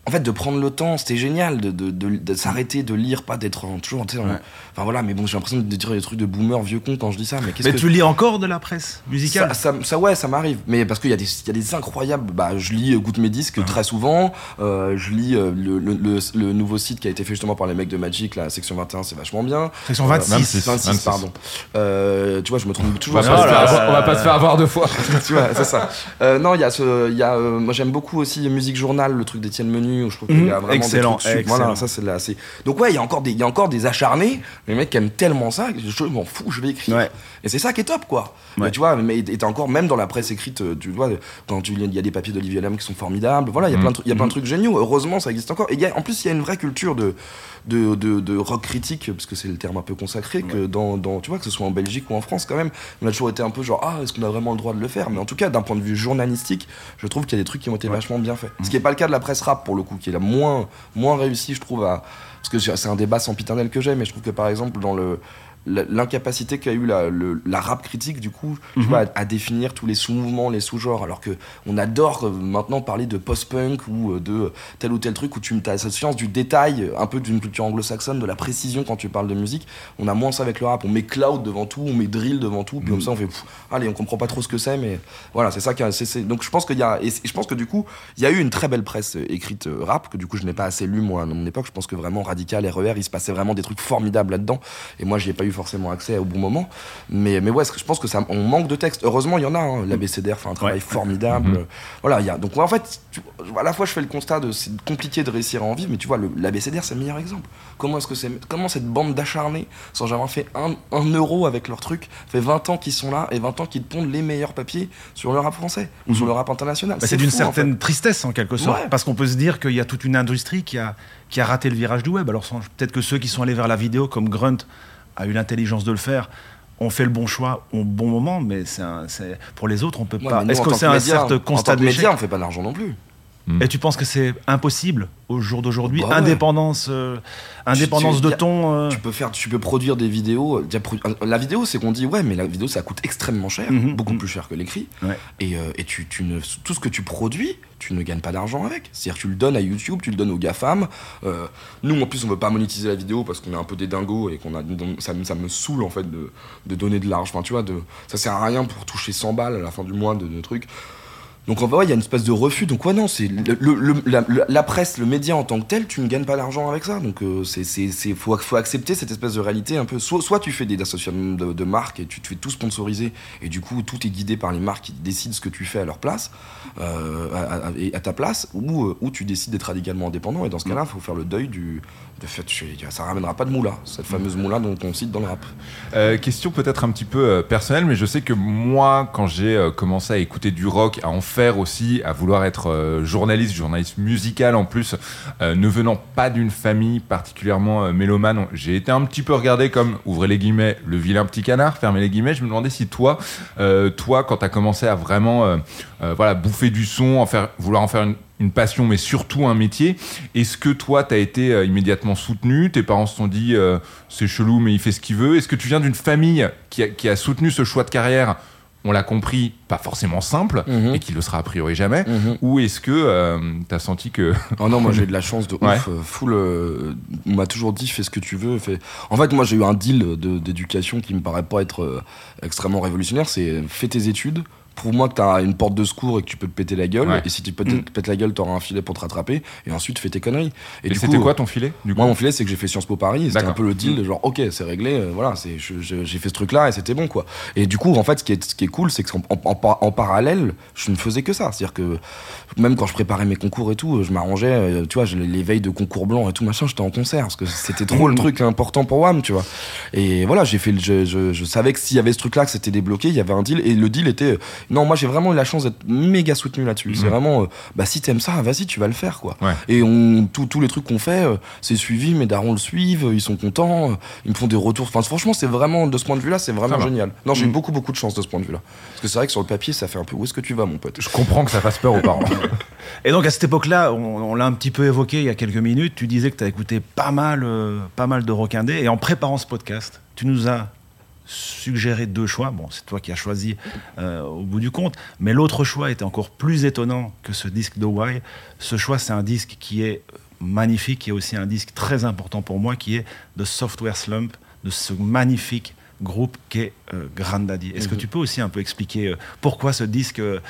En fait, de prendre le temps, c'était génial de, de, de, de s'arrêter, de lire, pas d'être toujours. tu sais, Ouais. Enfin voilà, mais bon, j'ai l'impression de dire des trucs de boomer vieux con quand je dis ça, mais qu'est-ce Mais que. tu lis encore de la presse musicale? Ça, ça, ça, ouais, ça m'arrive. Mais parce qu'il y, a des- il y a des incroyables. Bah, je lis euh, Goûte mes disques très souvent. Euh, je lis euh, le, le, le- le nouveau site qui a été fait justement par les mecs de Magic, la section 21, c'est vachement bien. Section Euh, 26. 26, 26. pardon. Euh, tu vois, je me trompe On toujours. va, sur pas les se faire on va pas se faire avoir deux fois. tu vois, c'est ça. Euh, non, il y a ce, il y a, euh, moi j'aime beaucoup aussi Musique Journal, le truc d'Étienne Menu, où je trouve qu'il y a Mhm. vraiment Excellent, des trucs super- excellent. Voilà, ça c'est. Donc ouais, il y a encore des, il y a encore des acharnés, les mecs qui aiment tellement ça, que je m'en fous, je vais écrire. Ouais. Et c'est ça qui est top, quoi. Ouais. Mais tu vois, mais et encore même dans la presse écrite, euh, tu vois, quand tu il y a des papiers d'Olivier Lam qui sont formidables. Voilà, il y a Mhm. plein de il y a plein de trucs géniaux. Heureusement, ça existe encore. Et y a- en plus, il y a une vraie culture de de, de, de rock critique, parce que c'est le terme un peu consacré, que dans, dans, tu vois, que ce soit en Belgique ou en France, quand même, on a toujours été un peu genre, ah, est-ce qu'on a vraiment le droit de le faire? Mais en tout cas, d'un point de vue journalistique, je trouve qu'il y a des trucs qui ont été vachement bien faits. Ce qui n'est pas le cas de la presse rap, pour le coup, qui est la moins, moins réussie, je trouve, à. Parce que c'est un débat sempiternel que j'ai, mais je trouve que par exemple, dans le l'incapacité qu'a eu la, le- la rap critique du coup tu Mhm. vois, à, à définir tous les sous-mouvements les sous-genres. Alors que on adore euh, maintenant parler de post-punk ou euh, de tel ou tel truc où tu as cette science du détail euh, un peu d'une culture anglo-saxonne de la précision quand tu parles de musique. On a moins ça avec le rap. On met cloud devant tout on met drill devant tout puis comme ça on fait pff, allez on comprend pas trop ce que c'est mais voilà c'est ça qui a- c'est- donc je pense qu'il y a et je pense que du coup il y a eu une très belle presse euh, écrite euh, rap que du coup je n'ai pas assez lu moi à mon époque. Je pense que vraiment radical RER il se passait vraiment des trucs formidables là-dedans. Et moi j'y ai pas eu forcément accès au bon moment mais mais ouais je pense que ça on manque de texte heureusement il y en a hein. l'ABCDR fait un travail Ouais. formidable Mhm. Euh, voilà il y a donc en fait tu- à la fois je fais le constat de c'est compliqué de réussir à en vivre mais tu vois l'ABCDR c'est le meilleur exemple comment est-ce que c'est comment cette bande d'acharnés sans avoir fait un, un euro avec leur truc fait 20 ans qu'ils sont là et 20 ans qu'ils pondent les meilleurs papiers sur le rap français ou sur le rap international? Bah, c'est d'une fou, en fait. certaine tristesse en quelque sorte, Ouais. parce qu'on peut se dire qu'il y a toute une industrie qui a, qui a raté le virage du web. Alors peut-être que ceux qui sont allés vers la vidéo, comme Grunt a eu l'intelligence de le faire, ont fait le bon choix au bon moment, mais c'est pour les autres, on peut Ouais, pas. Est-ce que c'est un certain constat que média on fait pas d'argent non plus Et tu penses que c'est impossible au jour d'aujourd'hui Bah ouais. Indépendance, euh, indépendance tu- de ton. euh, Tu peux faire, tu peux produire des vidéos. euh, La vidéo, c'est qu'on dit ouais, mais la vidéo, ça coûte extrêmement cher, Mhm, beaucoup mhm. plus cher que l'écrit. Ouais. Et, euh, et tu, tu ne, tout ce que tu produis, tu ne gagnes pas d'argent avec. C'est-à-dire, tu le donnes à YouTube, tu le donnes aux GAFAM. Nous, en plus, on veut pas monétiser la vidéo parce qu'on est un peu des dingos et qu'on a, ça, me- ça me saoule en fait de, de donner de l'argent. Enfin, tu vois, de, ça sert à rien pour toucher 100 balles à la fin du mois de, de trucs. Donc en vrai, il y a une espèce de refus. Donc ouais, non, c'est le, le- le- la, presse, le média en tant que tel, tu ne gagnes pas d'argent avec ça. Donc euh, c'est c'est c'est faut, faut accepter cette espèce de réalité un peu. Soit soit tu fais des associations de, de marques et tu te fais tout sponsoriser et du coup tout est guidé par les marques qui décident ce que tu fais à leur place, euh, à, à- et à ta place, ou euh, ou tu décides d'être radicalement indépendant. Et dans ce cas-là, il faut faire le deuil du de fait. Ça ramènera pas de moula, cette fameuse moula dont on cite dans le rap. Euh, question peut-être un petit peu euh, personnelle, mais je sais que moi, quand j'ai euh, commencé à écouter du rock, à en faire aussi, à vouloir être journaliste, journaliste musical en plus, ne venant pas d'une famille particulièrement mélomane, j'ai été un petit peu regardé comme, ouvrez les guillemets, le vilain petit canard, fermez les guillemets. Je me demandais si toi, euh, toi, quand tu as commencé à vraiment voilà, bouffer du son, en vouloir en faire une, une passion, mais surtout un métier, est-ce que toi, tu as été euh, immédiatement soutenu? Tes parents se sont dit, euh, c'est chelou, mais il fait ce qu'il veut. Est-ce que tu viens d'une famille qui a, qui a soutenu ce choix de carrière on l'a compris, pas forcément simple, Mhm. et qui le sera a priori jamais, Mhm. ou est-ce que tu as senti que... Oh non, moi j'ai eu de la chance de Ouais. ouf. euh, Full, euh, on m'a toujours dit fais ce que tu veux. Fais... En fait, moi j'ai eu un deal de- d'éducation qui me paraît pas être euh, extrêmement révolutionnaire. C'est fais tes études. Prouve-moi que t'as une porte de secours et que tu peux te péter la gueule. Ouais. Et si tu peux te Mm. péter la gueule, t'auras un filet pour te rattraper. Et ensuite, fais tes conneries. Et, Et, du c'était coup, quoi ton filet du coup moi, mon filet, c'est que j'ai fait Sciences Po Paris. C'était D'accord. un peu le deal de genre, ok, c'est réglé, euh, voilà, c'est, je- je- j'ai fait ce truc-là et c'était bon, quoi. Et du coup, en fait, ce qui est, ce qui est cool, c'est qu'en en, en- en parallèle, je ne faisais que ça. C'est-à-dire que même quand je préparais mes concours et tout, je m'arrangeais, euh, tu vois, les veilles de concours blancs et tout, machin, j'étais en concert parce que c'était trop le truc important pour WAM, tu vois. Et voilà, j'ai fait le, je, je, je savais que s'il y avait ce truc-là, que c'était débloqué, il y avait un deal. Et le deal était, non, moi, j'ai vraiment eu la chance d'être méga soutenu là-dessus. C'est Mhm. vraiment, euh, bah, si t'aimes ça, vas-y, tu vas le faire, quoi. Ouais. Et on, tous tous les trucs qu'on fait, euh, c'est suivi, mes darons le suivent, ils sont contents, euh, ils me font des retours. Enfin, franchement, c'est vraiment, de ce point de vue-là, c'est vraiment génial. Non, j'ai eu Mm. beaucoup, beaucoup de chance de ce point de vue-là. Parce que c'est vrai que sur le papier, ça fait un peu où est-ce que tu vas, mon pote? Je comprends que ça fasse peur aux parents. Et donc à cette époque-là, on, on l'a un petit peu évoqué il y a quelques minutes, tu disais que tu as écouté pas mal, euh, pas mal de rock indé, et en préparant ce podcast, tu nous as suggérer deux choix. Bon, c'est toi qui as choisi euh, au bout du compte. Mais l'autre choix était encore plus étonnant que ce disque de Why. Ce choix, c'est un disque qui est magnifique, est aussi un disque très important pour moi, qui est The Software Slump, de ce magnifique groupe qu'est euh, Grandaddy. Est-ce que mhm. tu peux aussi un peu expliquer euh, pourquoi ce disque euh,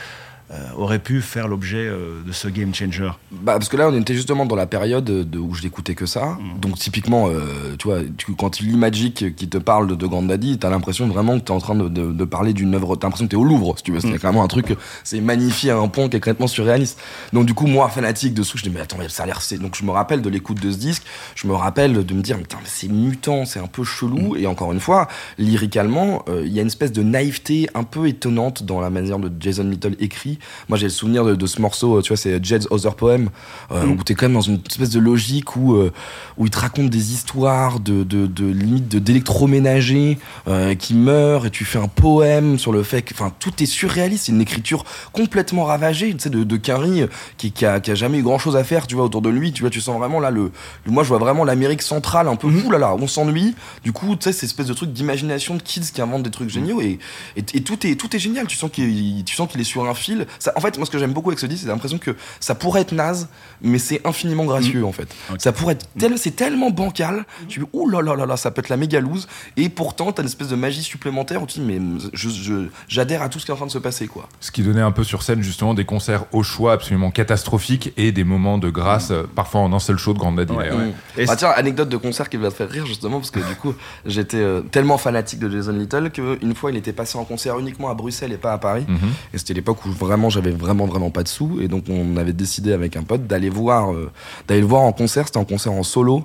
aurait pu faire l'objet euh, de ce game changer bah, Parce que là, on était justement dans la période de, où je n'écoutais que ça. Mm. Donc, typiquement, euh, tu vois, quand tu lis Magic qui te parle de, de Grandaddy, t'as l'impression vraiment que t'es en train de, de, parler d'une œuvre. T'as l'impression que t'es au Louvre, si tu veux. C'est mm. vraiment un truc, c'est magnifié à un point qui est complètement surréaliste. Donc, du coup, moi, fanatique de ce je dis, mais attends, mais ça a l'air. Donc, je me rappelle de l'écoute de ce disque, je me rappelle de me dire, mais, mais c'est mutant, c'est un peu chelou. Mm. Et encore une fois, lyricalement, il y a une espèce de naïveté un peu étonnante dans la manière de Jason Little écrit moi, j'ai le souvenir de, ce morceau, tu vois, c'est Jed's Other Poem, euh, mm. où t'es quand même dans une espèce de logique où, euh, où il te raconte des histoires de, de, de limite d'électroménager euh, qui meurt et tu fais un poème sur le fait que, enfin, tout est surréaliste. C'est une écriture complètement ravagée, tu sais, de, de Carrie qui, qui, a, qui a jamais eu grand chose à faire, tu vois, autour de lui. Tu vois, tu sens vraiment là le, moi, je vois vraiment l'Amérique centrale un peu, mm là là, on s'ennuie. Du coup, tu sais, cette espèce de truc d'imagination de kids qui inventent des trucs géniaux et, et, tout est, tout est génial. Tu sens qu'il, tu sens qu'il est sur un fil. Ça, en fait, moi, ce que j'aime beaucoup avec ce disque, c'est l'impression que ça pourrait être naze, mais c'est infiniment gracieux, mm. en fait. Ça pourrait être tel, c'est tellement bancal. Tu dis, ouh là là là là, ça peut être la méga loose. Et pourtant, t'as une espèce de magie supplémentaire où tu dis, mais j'adhère à tout ce qui est en train de se passer, quoi. Ce qui donnait un peu sur scène, justement, des concerts au choix absolument catastrophiques et des moments de grâce, mm. parfois en un seul show de Grande Daddy. Mm. Ah, tiens, anecdote de concert qui va te faire rire, justement, parce que du coup, j'étais euh, tellement fanatique de Jason Little qu'une fois, il était passé en concert uniquement à Bruxelles et pas à Paris. Mm-hmm. Et c'était l'époque où vraiment j'avais vraiment vraiment pas de sous. Et donc on avait décidé avec un pote d'aller voir euh, d'aller le voir en concert. C'était un concert en solo.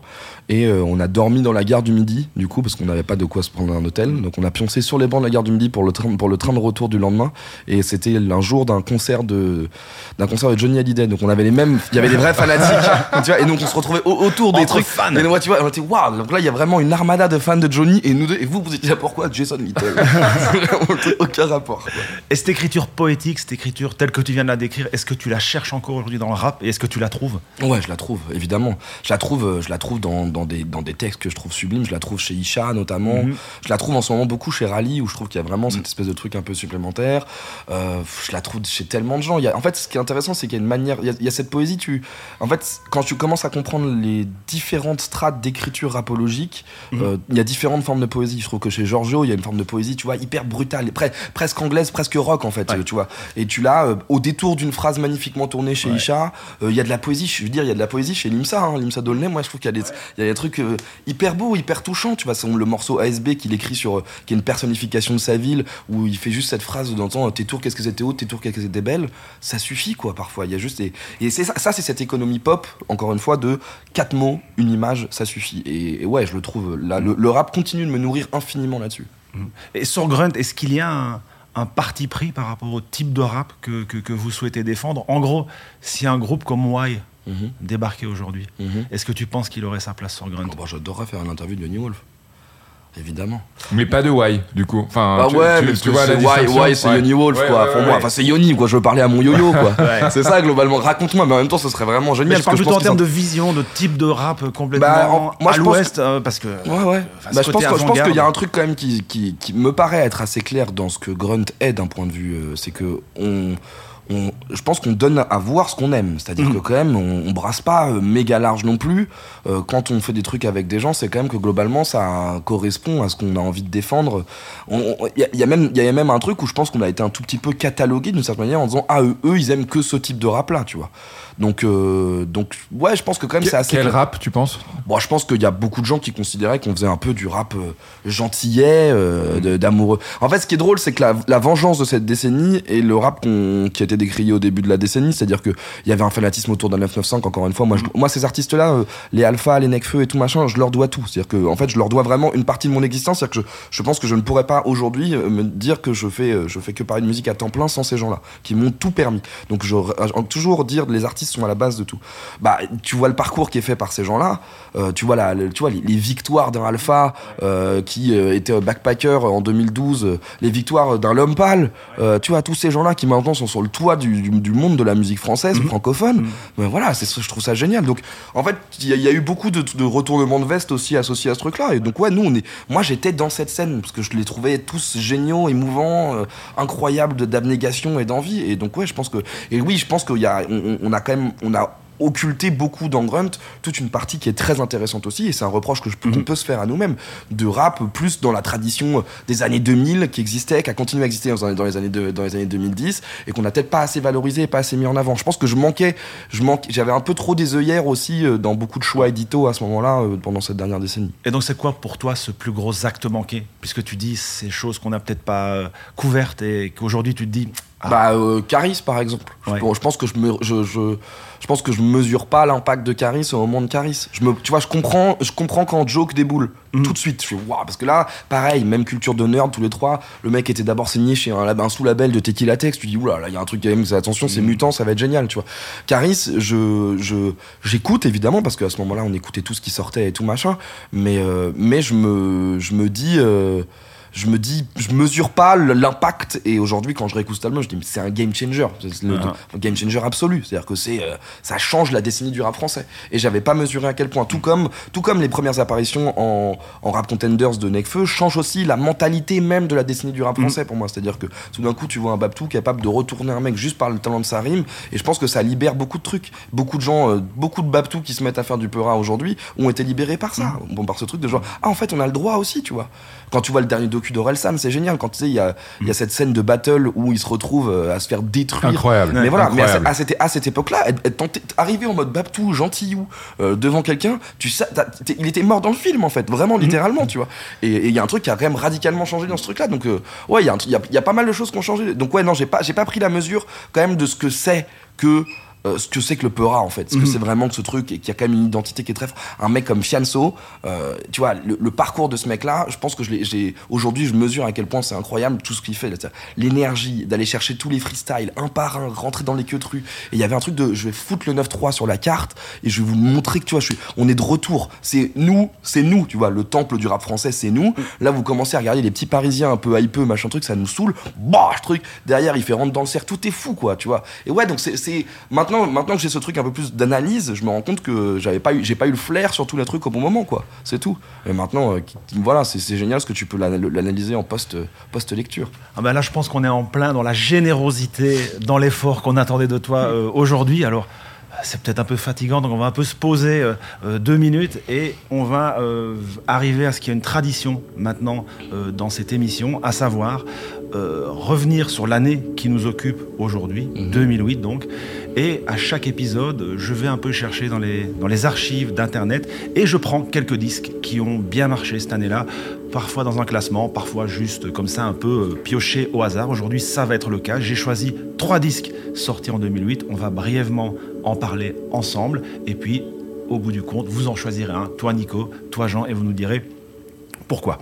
Et euh, on a dormi dans la gare du Midi du coup parce qu'on n'avait pas de quoi se prendre un hôtel. Donc on a pioncé sur les bancs de la gare du Midi pour le train pour le train de retour du lendemain. Et c'était un jour d'un concert de d'un concert de Johnny Hallyday. Donc on avait les mêmes il y avait des vrais fanatiques. Tu vois et donc on se retrouvait autour des trucs. fans. Et moi tu vois on était waouh donc là il y a vraiment une armada de fans de Johnny. Et nous deux et vous vous étiez là pourquoi Jason Little? Aucun rapport et cette écriture poétique cette écriture telle que tu viens de la décrire, est-ce que tu la cherches encore aujourd'hui dans le rap et est-ce que tu la trouves Ouais, je la trouve, évidemment. Je la trouve, euh, je la trouve dans, dans, des, dans des textes que je trouve sublimes. Je la trouve chez Isha notamment. Mhm. Je la trouve en ce moment beaucoup chez Rally où je trouve qu'il y a vraiment cette mhm. espèce de truc un peu supplémentaire. Euh, je la trouve chez tellement de gens. Il y a, en fait, ce qui est intéressant, c'est qu'il y a une manière. Il y a, cette poésie. Tu, en fait, quand tu commences à comprendre les différentes strates d'écriture rapologique, mhm. euh, il y a différentes formes de poésie. Je trouve que chez Giorgio, il y a une forme de poésie, tu vois, hyper brutale, presque anglaise, presque rock en fait, tu vois. Et tu l'as au détour d'une phrase magnifiquement tournée chez Isha. Euh, il y a de la poésie, je veux dire, il y a de la poésie chez Limsa, hein, Limsa Dolnay. Moi, je trouve qu'il y, y, a des trucs euh, hyper beaux, hyper touchants. Tu vois, c'est le morceau ASB qu'il écrit sur, euh, qui est une personnification de sa ville, où il fait juste cette phrase dans temps, tes tours, qu'est-ce que c'était haut, tes tours, qu'est-ce que c'était belle. Ça suffit, quoi, parfois. Il y a juste et c'est ça, ça c'est cette économie pop, encore une fois, de quatre mots, une image, ça suffit. Et, ouais, je le trouve. Là, le, rap continue de me nourrir infiniment là-dessus. Et sur Grunt, est-ce qu'il y a un un parti pris par rapport au type de rap que, que, vous souhaitez défendre En gros, si un groupe comme Y mhm. débarquait aujourd'hui, mhm. est-ce que tu penses qu'il aurait sa place sur Grunt? Oh, bah, J'adorerais faire une interview de New Wolf évidemment. Mais pas de Why, du coup. Enfin, bah ouais, mais tu vois la Why, why c'est Yoni Wolf, quoi. pour moi, enfin, c'est Yoni, quoi. Je veux parler à mon yo-yo, quoi. c'est ça, globalement. Raconte-moi, mais en même temps, ce serait vraiment génial. Mais je parle plutôt en termes de vision, de type de rap complètement bah, moi, à l'ouest, euh, parce que. Ouais, ouais. Bah, je pense, je pense qu'il y a un truc quand même qui, qui, qui, me paraît être assez clair dans ce que Grunt est d'un point de vue. Euh, c'est que on je pense qu'on donne à voir ce qu'on aime. C'est-à-dire mm. que quand même, on, brasse pas euh, méga large non plus. Euh, quand on fait des trucs avec des gens, c'est quand même que globalement, ça correspond à ce qu'on a envie de défendre. Il y, a même, y a même un truc où je pense qu'on a été un tout petit peu catalogué d'une certaine manière en disant ah eux, eux, ils aiment que ce type de rap là, tu vois. Donc, euh, donc ouais, je pense que quand même c'est assez. Quel rap, tu penses? Bon, je pense qu'il y a beaucoup de gens qui considéraient qu'on faisait un peu du rap euh, gentillet, euh, d'amoureux. En fait, ce qui est drôle, c'est que la, vengeance de cette décennie est le rap qui a été décrié au début de la décennie, c'est-à-dire qu'il y avait un fanatisme autour d'un 995. Encore une fois, moi, moi ces artistes-là, les Alpha, les Necfeu et tout machin, je leur dois tout. C'est-à-dire que, en fait, je leur dois vraiment une partie de mon existence. C'est-à-dire que je, je, pense que je ne pourrais pas aujourd'hui me dire que je fais, je fais que parler de musique à temps plein sans ces gens-là, qui m'ont tout permis. Donc, je, toujours dire les artistes sont à la base de tout. Bah, tu vois le parcours qui est fait par ces gens-là. Euh, tu vois la, tu vois les, victoires d'un Alpha euh, qui euh, était backpacker en 2012, les victoires d'un Lompal. tu vois tous ces gens-là qui maintenant sont sur le toit du, du- du monde de la musique française, Mhm. francophone. Mhm. Ben voilà, c'est je trouve ça génial. Donc, en fait, il y, a- il y a eu beaucoup de, de retournements de veste aussi associés à ce truc-là. Et donc, ouais, nous, on est. Moi, j'étais dans cette scène parce que je les trouvais tous géniaux, émouvants, euh, incroyables d'abnégation et d'envie. Et donc, ouais, je pense que. Et oui, je pense qu'il y a. On a quand même. On a occulté beaucoup dans Grunt toute une partie qui est très intéressante aussi et c'est un reproche que je, qu'on peut se faire à nous-mêmes de rap plus dans la tradition des années 2000 qui existait qui a continué à exister dans, les- dans les années de- dans les années 2010 et qu'on n'a peut-être pas assez valorisé et pas assez mis en avant. Je pense que je manquais je manquais j'avais un peu trop des œillères aussi euh, dans beaucoup de choix édito à ce moment-là euh, pendant cette dernière décennie. Et donc, c'est quoi pour toi ce plus gros acte manqué? Puisque tu dis ces choses qu'on n'a peut-être pas euh, couvertes et qu'aujourd'hui tu te dis. Ah, Bah, euh, Caris, par exemple. Je- Ouais. bon, Je, pense que je, me, je, je, je pense que je mesure pas l'impact de Caris au moment de Caris. Je me, tu vois, je comprends, je comprends quand Joke déboule. Mhm. Tout de suite. Je fais waouh, parce que là, pareil, même culture de nerd, tous les trois. Le mec était d'abord signé chez un, un sous-label de Tequila Tex. Tu dis, oula, là, il y a un truc quand même, attention, c'est Mhm. mutant, ça va être génial, tu vois. Caris, je, je, j'écoute évidemment, parce qu'à ce moment-là, on écoutait tout ce qui sortait et tout machin. Mais, euh, mais je me, je me dis, euh, je me dis, je mesure pas l'impact. Et aujourd'hui, quand je réécoute cet album, je dis, mais c'est un game changer. C'est le, Ah. un game changer absolu. C'est-à-dire que c'est, euh, ça change la décennie du rap français. Et j'avais pas mesuré à quel point. Tout comme, tout comme les premières apparitions en, en rap contenders de Nekfeu changent aussi la mentalité même de la décennie du rap Mm. français pour moi. C'est-à-dire que tout d'un coup, tu vois un Babtou capable de retourner un mec juste par le talent de sa rime. Et je pense que ça libère beaucoup de trucs. Beaucoup de gens, euh, beaucoup de Babtou qui se mettent à faire du peura aujourd'hui ont été libérés par ça. Bon, par ce truc de genre, ah, en fait, on a le droit aussi, tu vois. Quand tu vois le dernier docu d'Orelsan, c'est génial. Quand tu sais, il y a, y a cette scène de battle où il se retrouve euh, à se faire détruire Incroyable. mais voilà, mais à, cette, à cette époque-là, arriver en mode Babtou, gentillou, euh, devant quelqu'un, tu sais, il était mort dans le film en fait, vraiment littéralement, tu vois. Et il y a un truc qui a quand même radicalement changé dans ce truc-là. Donc euh, ouais, il y, a y y pas mal de choses qui ont changé. Donc ouais, non, j'ai pas, j'ai pas pris la mesure quand même de ce que c'est que euh, ce que c'est que le Peura en fait, ce que Mhm. c'est vraiment que ce truc et qui a quand même une identité qui est très forte. Un mec comme Fianso, euh, tu vois, le, le parcours de ce mec-là, je pense que je l'ai, j'ai, aujourd'hui je mesure à quel point c'est incroyable tout ce qu'il fait. là. L'énergie d'aller chercher tous les freestyles un par un, rentrer dans les queues de rue. Et il y avait un truc de, je vais foutre le 9-3 sur la carte et je vais vous montrer que tu vois, je suis, on est de retour. C'est nous, c'est nous, tu vois, le temple du rap français, c'est nous. Là, vous commencez à regarder les petits Parisiens un peu hypeux, machin truc, ça nous saoule. Bah, truc. Derrière, il fait rentrer dans le cercle, tout est fou, quoi, tu vois. Et ouais, donc c'est, c'est maintenant, maintenant que j'ai ce truc un peu plus d'analyse, je me rends compte que j'avais pas eu, j'ai pas eu le flair sur tous les trucs au bon moment, quoi. C'est tout. Et maintenant, euh, voilà, c'est, génial ce que tu peux l'ana- l'analyser en post, post lecture. Ah ben là, je pense qu'on est en plein dans la générosité, dans l'effort qu'on attendait de toi euh, aujourd'hui. Alors, c'est peut-être un peu fatigant, donc on va un peu se poser euh, euh, deux minutes et on va euh, arriver à ce qu'il y a une tradition maintenant euh, dans cette émission, à savoir euh, revenir sur l'année qui nous occupe aujourd'hui, Mhm. 2008 donc. Et à chaque épisode, je vais un peu chercher dans les, dans les archives d'Internet et je prends quelques disques qui ont bien marché cette année-là, parfois dans un classement, parfois juste comme ça un peu euh, pioché au hasard. Aujourd'hui, ça va être le cas. J'ai choisi trois disques sortis en 2008. On va brièvement en parler ensemble. Et puis, au bout du compte, vous en choisirez un, toi Nico, toi Jean, et vous nous direz pourquoi.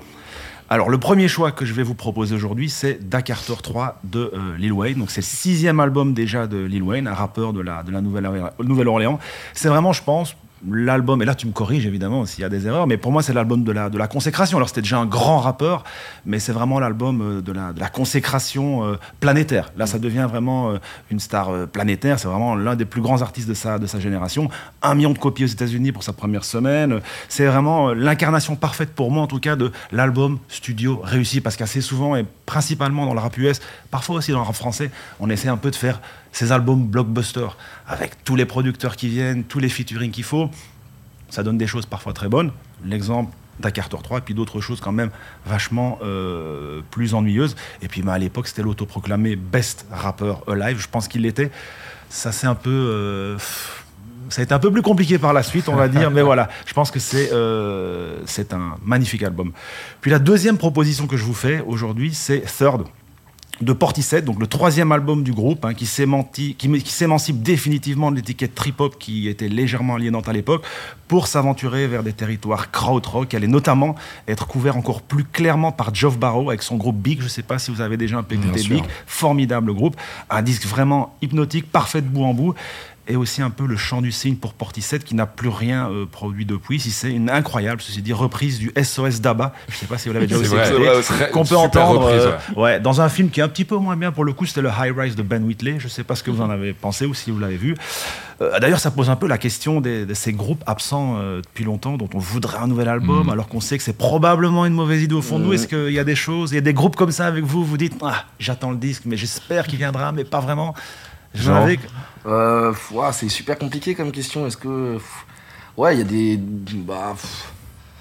Alors, le premier choix que je vais vous proposer aujourd'hui, c'est Dakarter 3 de euh, Lil Wayne. Donc, c'est le sixième album déjà de Lil Wayne, un rappeur de la, de la Nouvelle- Nouvelle-Orléans. c'est vraiment, je pense, l'album, et là tu me corriges évidemment s'il y a des erreurs, mais pour moi c'est l'album de la, de la consécration. Alors c'était déjà un grand rappeur, mais c'est vraiment l'album euh, de la, de la consécration euh, planétaire. Là ça devient vraiment euh, une star planétaire, c'est vraiment l'un des plus grands artistes de sa, de sa génération. Un million de copies aux États-Unis pour sa première semaine. C'est vraiment l'incarnation parfaite pour moi en tout cas de l'album studio réussi, parce qu'assez souvent et principalement dans le rap US, parfois aussi dans le rap français, on essaie un peu de faire ces albums blockbusters avec tous les producteurs qui viennent, tous les featuring qu'il faut. Ça donne des choses parfois très bonnes. L'exemple Dakarter 3, et puis d'autres choses quand même vachement euh, plus ennuyeuses. Et puis bah, à l'époque, c'était l'autoproclamé best rapper alive. Je pense qu'il l'était. Ça c'est un peu. euh, ça a été un peu plus compliqué par la suite, on va dire, mais voilà, je pense que c'est euh, un magnifique album. Puis la deuxième proposition que je vous fais aujourd'hui, c'est Third de Portishead, donc le troisième album du groupe, hein, qui s'émancipe définitivement de l'étiquette trip-hop qui était légèrement aliénante à l'époque, pour s'aventurer vers des territoires krautrock. Est notamment être couvert encore plus clairement par Geoff Barrow avec son groupe Big. Je ne sais pas si vous avez déjà un peu écouté. Big. Formidable groupe. Un disque vraiment hypnotique, parfait de bout en bout. Et aussi un peu le chant du cygne pour Portishead qui n'a plus rien euh, produit depuis, si c'est une incroyable, ceci dit, reprise du SOS d'Abba. Je sais pas si vous l'avez déjà écouté, qu'on peut entendre reprise, euh, ouais, dans un film qui est un petit peu moins bien pour le coup, c'était le High Rise de Ben Whitley. Je sais pas ce que vous en avez pensé ou si vous l'avez vu. Euh, D'ailleurs, ça pose un peu la question des- de ces groupes absents depuis longtemps, dont on voudrait un nouvel album, Mm. alors qu'on sait que c'est probablement une mauvaise idée au fond de nous. Mm. Est-ce qu'il y a des choses, il y a des groupes comme ça avec vous, vous dites, ah, j'attends le disque, mais j'espère qu'il viendra, mais pas vraiment. Genre avez- Euh, c'est super compliqué comme question. Est-ce que. Ouais, il y a des. Bah. pff.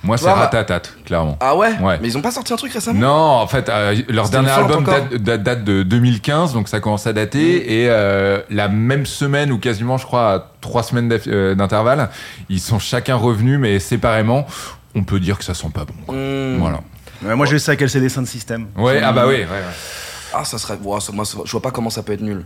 Moi, c'est Ratatat, clairement. Ah ouais, Ouais. Mais ils ont pas sorti un truc récemment? Non, en fait, euh, leur dernier album date, date- date de 2015, donc ça commence à dater. Et euh, la même semaine, ou quasiment, je crois, à trois semaines d'intervalle, ils sont chacun revenus, mais séparément. On peut dire que ça sent pas bon. quoi. Hmm. Voilà. Ouais, moi, j'ai ça avec LCD Sound System. Ouais, ah bah oui, ouais, ouais. Ah, ça serait. ça- moi, ça- je vois pas comment ça peut être nul.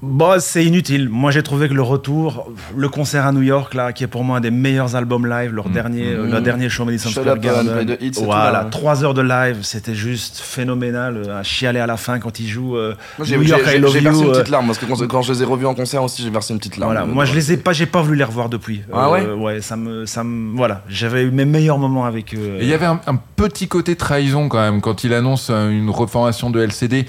Bon, c'est inutile. Moi, j'ai trouvé que le retour, le concert à New York, là, qui est pour moi un des meilleurs albums live, leur dernier, euh, Mm. leur dernier show Madison Square Garden. Voilà, là, ouais. trois heures de live, c'était juste phénoménal. euh, À chialer à la fin quand ils jouent euh, Moi, j'ai New j'ai- York, I j'ai- Love j'ai versé You. une euh, petite larme parce que quand, quand je les ai revus en concert aussi, j'ai versé une petite larme. Voilà, moi je les ai pas, j'ai pas voulu les revoir depuis. Ah ouais Ouais, ça me, ça me, voilà, j'avais eu mes meilleurs moments avec eux. Et il y avait un, un petit côté trahison quand même quand il annonce une reformation de LCD.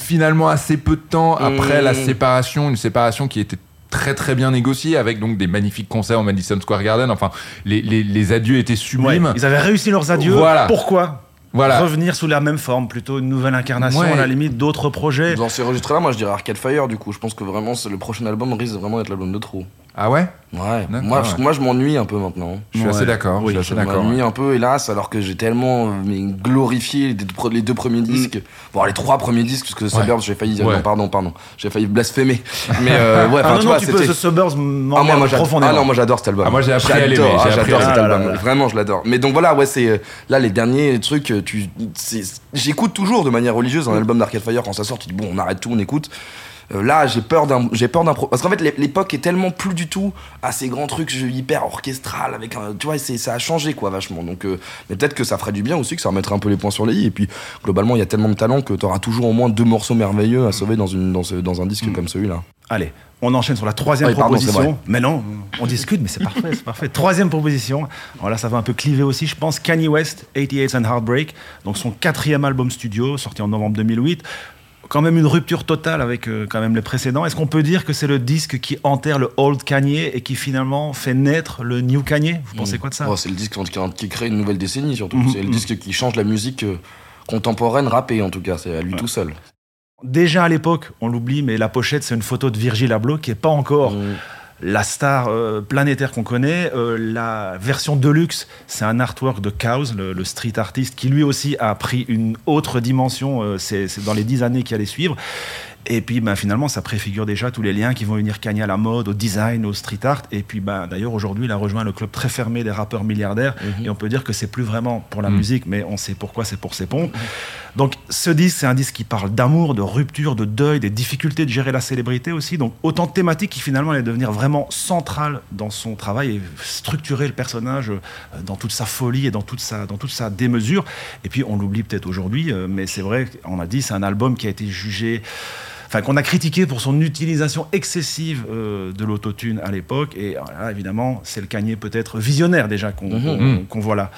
Finalement, assez peu de temps après Mmh. la séparation, une séparation qui était très très bien négociée avec donc des magnifiques concerts au Madison Square Garden. Enfin, les, les, les adieux étaient Ouais, sublimes. ils avaient réussi leurs adieux. Voilà. Pourquoi Voilà. Revenir sous la même forme, plutôt une nouvelle incarnation, Ouais. à la limite d'autres projets. Dans ces registres-là, moi je dirais Arcade Fire du coup. Je pense que vraiment c'est- le prochain album risque vraiment d'être l'album de trop. Ah ouais Ouais. Moi, je- moi je m'ennuie un peu maintenant. Je suis Ouais. assez d'accord. Oui, je suis Je assez d'accord. m'ennuie un peu, hélas, alors que j'ai tellement euh, mais, glorifié les deux, les deux premiers disques. Bon, les trois premiers disques, parce que Suburbs, j'ai failli. Ouais. Non, pardon, pardon. J'ai failli blasphémer. Mais euh, ouais, Ah non, tu non, vois, tu peux, ce Suburbs Ah, moi, moi, profondément. ah non, moi j'adore cet album. Ah, moi, j'ai appris à l'aimer, J'adore, ah, cet. Ah album. là. Vraiment, je l'adore. Mais donc voilà, ouais, c'est euh, là les derniers trucs. Tu, j'écoute toujours de manière religieuse un album d'Arcade Fire quand ça sort. Tu dis bon, on arrête tout, on écoute. Euh, là, j'ai peur d'un, j'ai peur d'un parce qu'en fait l'é- l'époque est tellement plus du tout à ces grands trucs hyper orchestral avec un, tu vois, c'est ça a changé quoi vachement. Donc, euh, mais peut-être que ça ferait du bien aussi, que ça remettrait un peu les points sur les i. Et puis globalement, il y a tellement de talent que tu auras toujours au moins deux morceaux merveilleux à sauver dans une, dans, ce- dans un disque comme celui-là. Allez, on enchaîne sur la troisième Oui, c'est proposition. mais non, on discute, mais c'est parfait, c'est parfait. Troisième proposition. Alors là, ça va un peu cliver aussi, je pense. Kanye West, 88 and Heartbreak, donc son quatrième album studio, sorti en novembre 2008. Quand même une rupture totale avec euh, quand même les précédents. Est-ce qu'on peut dire que c'est le disque qui enterre le old Kanye et qui finalement fait naître le new Kanye? Vous pensez quoi de ça? Oh, C'est le disque qui, crée une nouvelle décennie surtout. Mhm, c'est le mhm. disque qui change la musique euh, contemporaine rappée en tout cas. C'est à lui Ouais. tout seul. Déjà à l'époque, on l'oublie, mais la pochette, c'est une photo de Virgil Abloh qui est pas encore Mm. La star euh, planétaire qu'on connaît. Euh, la version deluxe, c'est un artwork de Chaos, le, le street artist, qui lui aussi a pris une autre dimension. euh, c'est dans les dix années qui allaient suivre. Et puis ben, finalement, ça préfigure déjà tous les liens qui vont unir Kanye à la mode, au design, au street art. Et puis ben, d'ailleurs, aujourd'hui, il a rejoint le club très fermé des rappeurs milliardaires. Mhm. Et on peut dire que c'est plus vraiment pour la Mhm. musique, mais on sait pourquoi c'est pour ses pompes. Donc ce disque, c'est un disque qui parle d'amour, de rupture, de deuil, des difficultés de gérer la célébrité aussi. Donc autant de thématiques qui finalement allaient devenir vraiment centrales dans son travail et structurer le personnage euh, dans toute sa folie et dans toute sa, dans toute sa démesure. Et puis on l'oublie peut-être aujourd'hui, euh, mais c'est vrai, on a dit, c'est un album qui a été jugé enfin qu'on a critiqué pour son utilisation excessive euh, de l'autotune à l'époque. Et euh, là, évidemment, c'est le Kanye peut-être visionnaire déjà qu'on Mhm. qu'on- voit là.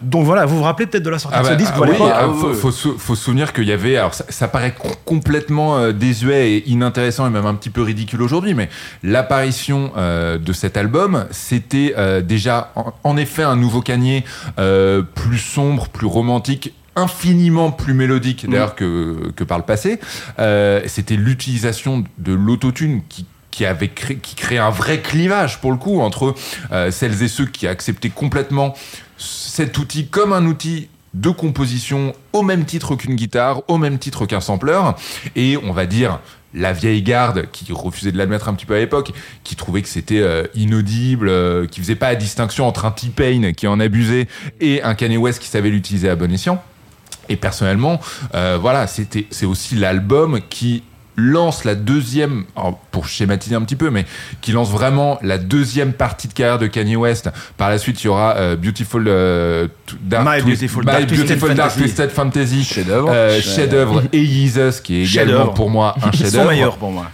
Donc voilà, vous vous rappelez peut-être de la sortie Ah de ce bah, disque ah oui, l'époque ah, faut, oui. faut sou- faut se souvenir qu'il y avait. Alors, ça, ça paraît com- complètement euh, désuet et inintéressant et même un petit peu ridicule aujourd'hui, mais l'apparition euh, de cet album, c'était euh, déjà en, en effet un nouveau Kanye euh, plus sombre, plus romantique infiniment plus mélodique d'ailleurs que, que par le passé. Euh, c'était l'utilisation de l'autotune qui qui avait créé, qui crée un vrai clivage pour le coup entre euh, celles et ceux qui acceptaient complètement cet outil comme un outil de composition au même titre qu'une guitare, au même titre qu'un sampler, et on va dire la vieille garde qui refusait de l'admettre un petit peu à l'époque, qui trouvait que c'était euh, inaudible, euh, qui faisait pas la distinction entre un T-Pain qui en abusait et un Kanye West qui savait l'utiliser à bon escient. Et personnellement, euh, voilà, c'était c'est aussi l'album qui lance la deuxième, pour schématiser un petit peu, mais qui lance vraiment la deuxième partie de carrière de Kanye West. Par la suite, il y aura euh, Beautiful euh, Dark My Twist- Beautiful My Dark Twisted Beautiful Dark Fantasy. Twisted Fantasy, Chef-d'œuvre. euh, chef-d'œuvre et Jesus qui est également pour moi un Son chef-d'œuvre. meilleur pour moi.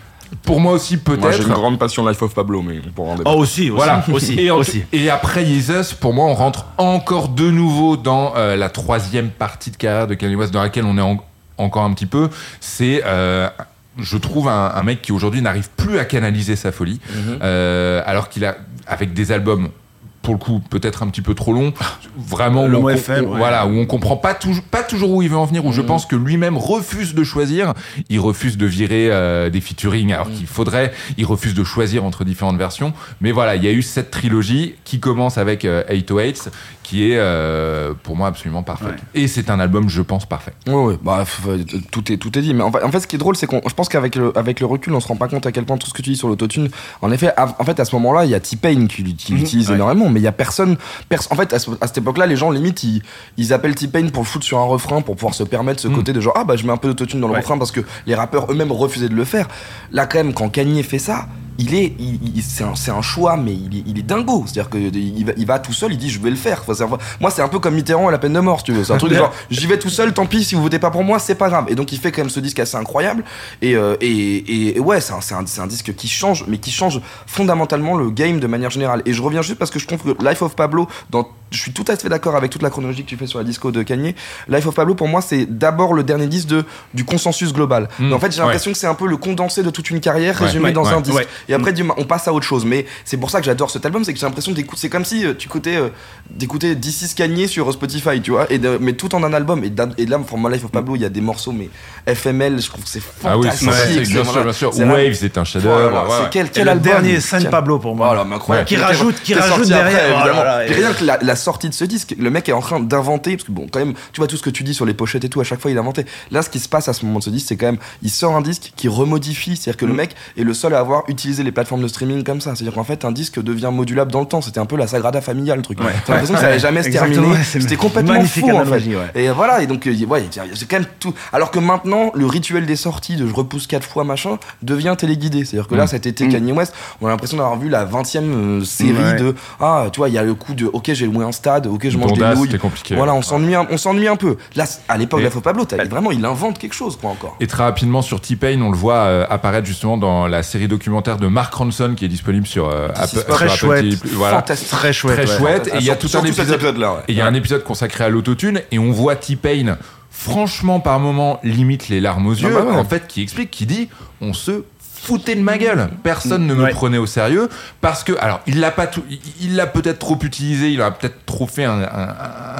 Pour moi aussi, Moi, j'ai une peut-être. grande passion Life of Pablo, mais on pourra en débattre. Oh, aussi, aussi. Voilà. aussi, et, en- aussi. et après Jesus, pour moi, on rentre encore de nouveau dans euh, la troisième partie de carrière de Kanye West, dans laquelle on est en- encore un petit peu. C'est, euh, je trouve, un, un mec qui aujourd'hui n'arrive plus à canaliser sa folie, Mhm. euh, alors qu'il a, avec des albums. Pour le coup, peut-être un petit peu trop long. Vraiment, Le où on, FM, on- ouais. voilà, où on comprend pas toujours, pas toujours où il veut en venir, où je pense que lui-même refuse de choisir. Il refuse de virer euh, des featuring, alors qu'il faudrait. Il refuse de choisir entre différentes versions. Mais voilà, il y a eu cette trilogie qui commence avec euh, 808, qui est euh, pour moi absolument parfaite. Ouais. Et c'est un album, je pense, parfait. Ouais, ouais, bah, f- tout, est, tout est dit. Mais en fait, en fait, ce qui est drôle, c'est qu'on, je pense qu'avec le, avec le recul, on se rend pas compte à quel point tout ce que tu dis sur l'autotune. En effet, à- en fait, à ce moment-là, il y a T-Pain qui, Mhm, l'utilise ouais. énormément, mais il y a personne. pers- en fait, à, ce- à cette époque-là, les gens, limite, ils, ils appellent T-Pain pour le foutre sur un refrain, pour pouvoir se permettre ce Mhm. côté de genre, ah bah, je mets un peu d'autotune dans le Ouais. refrain parce que les rappeurs eux-mêmes refusaient de le faire. Là, quand même, quand Kanye fait ça, il est, il- il- c'est un, c'est un choix, mais il est, il est dingo. C'est-à-dire qu'il va, il va tout seul, il dit je vais le faire. Enfin, c'est un- moi, c'est un peu comme Mitterrand à la peine de mort, si tu veux. C'est un truc genre j'y vais tout seul, tant pis, si vous votez pas pour moi, c'est pas grave. Et donc, il fait quand même ce disque assez incroyable. Et, euh, et, et- ouais, c'est un, c'est un, c'est un disque qui change, mais qui change fondamentalement le game de manière générale. Et je reviens juste parce que je trouve que Life of Pablo, dans, je suis tout à fait d'accord avec toute la chronologie que tu fais sur la disco de Kanye. Life of Pablo, pour moi, c'est d'abord le dernier disque de, du consensus global. Mais en fait, j'ai Ouais. l'impression que c'est un peu le condensé de toute une carrière Ouais. résumé Ouais. dans un disque. Et après, on passe à autre chose. Mais c'est pour ça que j'adore cet album, c'est que j'ai l'impression d'écouter. C'est comme si euh, tu écoutais, euh, d'écouter DC Kanye sur Spotify, tu vois, et de- mais tout en un album. Et, et là, pour My Life of Pablo, il y a des morceaux, mais FML, je trouve que c'est Ah oui, fantastique. c'est c'est bien sûr, bien sûr. c'est vraiment- Wave, c'est un chef-d'œuvre. Voilà, ouais, c'est quel, Et quel le album dernier, Quel- Pablo pour moi. Voilà, mais incroyable. Qui Qui rajoute- qui est rajoute après, derrière, évidemment. voilà, Et et- rien que la, la sortie de ce disque, le mec est en train d'inventer, parce que bon, quand même, tu vois tout ce que tu dis sur les pochettes et tout, à chaque fois il a inventé. Là, ce qui se passe à ce moment de ce disque, c'est quand même, il sort un disque qui remodifie, c'est-à-dire que le Mm. mec est le seul à avoir utilisé les plateformes de streaming comme ça. C'est-à-dire qu'en fait, un disque devient modulable dans le temps. C'était un peu la Sagrada Familia, le truc. Ouais. T'as l'impression que ça allait jamais se terminer. C'était complètement magnifique fou, en fait. Et voilà, et donc, euh, ouais, c'est quand même tout. Alors que maintenant, le rituel des sorties de je repousse quatre fois, machin, devient téléguidé. C'est-à-dire que là, Mm. cet été, Mm. Kanye West, on a l'impression d'avoir vu la 20 e série de Ah, tu vois, il y a le coup de Ok, j'ai loué un stade, ok, je mange des nouilles. compliqué. Voilà, on s'ennuie un, on s'ennuie un peu. Là, à l'époque de la Faux Pablo, vraiment, il invente quelque chose, quoi, encore. Et très rapidement sur T-Pain, on le voit euh, apparaître justement dans la série documentaire de Mark Ronson qui est disponible sur euh, Apple, très sur Apple chouette. TV+. Voilà. Fantastique. Très chouette. Très ouais. chouette. Et il y a tout un épisode. épisode-là, ouais. Et il y a un épisode consacré à l'autotune et on voit T-Pain, franchement, par moment, limite les larmes aux yeux, bah ouais. en fait, qui explique, qui dit on se foutait de ma gueule. Personne ne me Ouais. prenait au sérieux parce que, alors, il l'a pas tout, il- l'a peut-être trop utilisé, il a peut-être trop fait un, un-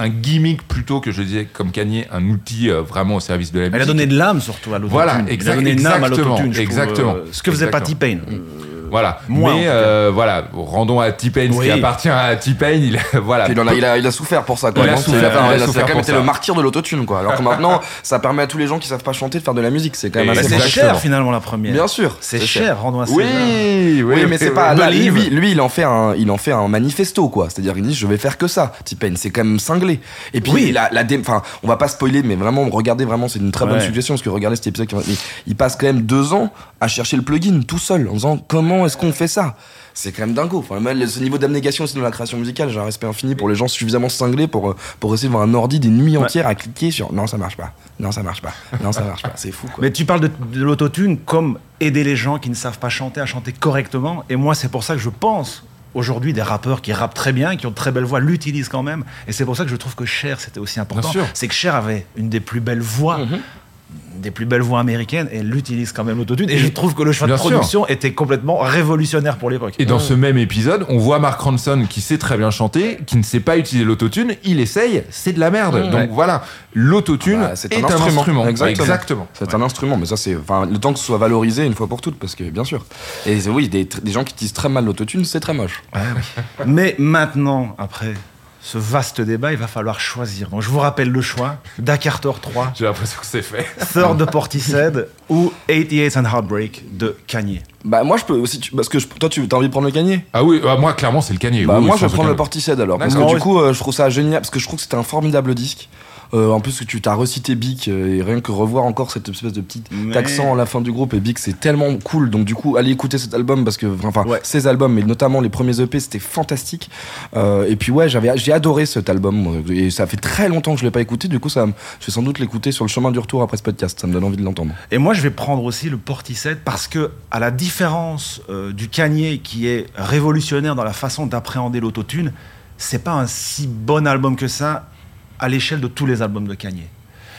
un gimmick plutôt que je disais comme Kanye, un outil euh, vraiment au service de la Elle musique. a donné de l'âme surtout à l'autotune. Voilà, Il a exact- donné une âme à exactement, l'autotune. je trouve, exactement. euh, Ce que faisait Exactement. T-Pain. Euh, Voilà. Moi, en Mais euh, voilà, rendons à T-Pain ce qui appartient à T-Pain. Il a- voilà. Puis il, en a, il, a, il a souffert pour ça. Quoi. Il a souffert, il a il a- ça souffert a quand même pour été ça. le martyr de l'autotune. quoi. Alors que maintenant, ça permet à tous les gens qui savent pas chanter de faire de la musique. C'est quand même Et assez bah, c'est cher finalement la première. Bien sûr. C'est cher, rendons à Oui, César. oui, oui, mais c'est pas. Là, Believe. lui, lui, il en fait un, il en fait un manifesto, quoi. C'est-à-dire, il dit, je vais faire que ça. T-Pain, c'est quand même cinglé. Et puis, Oui. la, la enfin, on va pas spoiler, mais vraiment, regardez vraiment, c'est une très bonne suggestion parce que regardez cet épisode. il passe quand même deux ans à chercher le plugin tout seul, en disant comment est-ce qu'on fait ça? C'est quand même dingo. Enfin, même ce niveau d'abnégation aussi dans la création musicale, j'ai un respect infini pour les gens suffisamment cinglés pour, euh, pour essayer de voir un ordi des nuits entières à cliquer sur non, ça marche pas. Non, ça marche pas. Non, ça marche pas. C'est fou, quoi. Mais tu parles de, de l'autotune comme aider les gens qui ne savent pas chanter à chanter correctement. Et moi, c'est pour ça que je pense aujourd'hui des rappeurs qui rappent très bien, qui ont de très belles voix, l'utilisent quand même. Et c'est pour ça que je trouve que Cher, c'était aussi important. C'est que Cher avait une des plus belles voix. Mhm. Des plus belles voix américaines et elle utilise quand même l'autotune et je trouve que le choix de sûr. production était complètement révolutionnaire pour l'époque. Et dans ce même épisode, on voit Mark Ronson qui sait très bien chanter, qui ne sait pas utiliser l'autotune, il essaye, c'est de la merde. Mmh. Donc Ouais. voilà, l'autotune Bah, c'est est un un instrument. instrument. Exactement. Exactement. C'est un instrument, mais ça c'est, le temps que ce soit valorisé une fois pour toutes, parce que bien sûr. Et oui, des, des gens qui utilisent très mal l'autotune, c'est très moche. Mais maintenant, après ce vaste débat, il va falloir choisir. Donc je vous rappelle le choix Dakartor 3, J'ai l'impression que c'est fait. Third de Portishead ou 88 and Heartbreak de Kanye. Bah moi je peux aussi, tu- parce que je- toi tu as envie de prendre le Kanye? Ah oui, ah, moi clairement c'est le Kanier. Bah Oui, moi je vais prendre le Portishead alors, parce que D'accord. du coup euh, je trouve ça génial, parce que je trouve que c'était un formidable disque. Euh, en plus, tu t'as recité Bic et rien que revoir encore cette espèce de petit accent à la fin du groupe et Bic, c'est tellement cool. Donc du coup, allez écouter cet album parce que enfin ces albums, mais notamment les premiers EP, c'était fantastique. et puis ouais, j'avais j'ai adoré cet album et ça fait très longtemps que je l'ai pas écouté. Du coup, ça, je vais sans doute l'écouter sur le chemin du retour après ce podcast. Ça me donne envie de l'entendre. Et moi, je vais prendre aussi le Portishead parce que à la différence du Kanye qui est révolutionnaire dans la façon d'appréhender l'autotune, c'est pas un si bon album que ça à l'échelle de tous les albums de Kanye.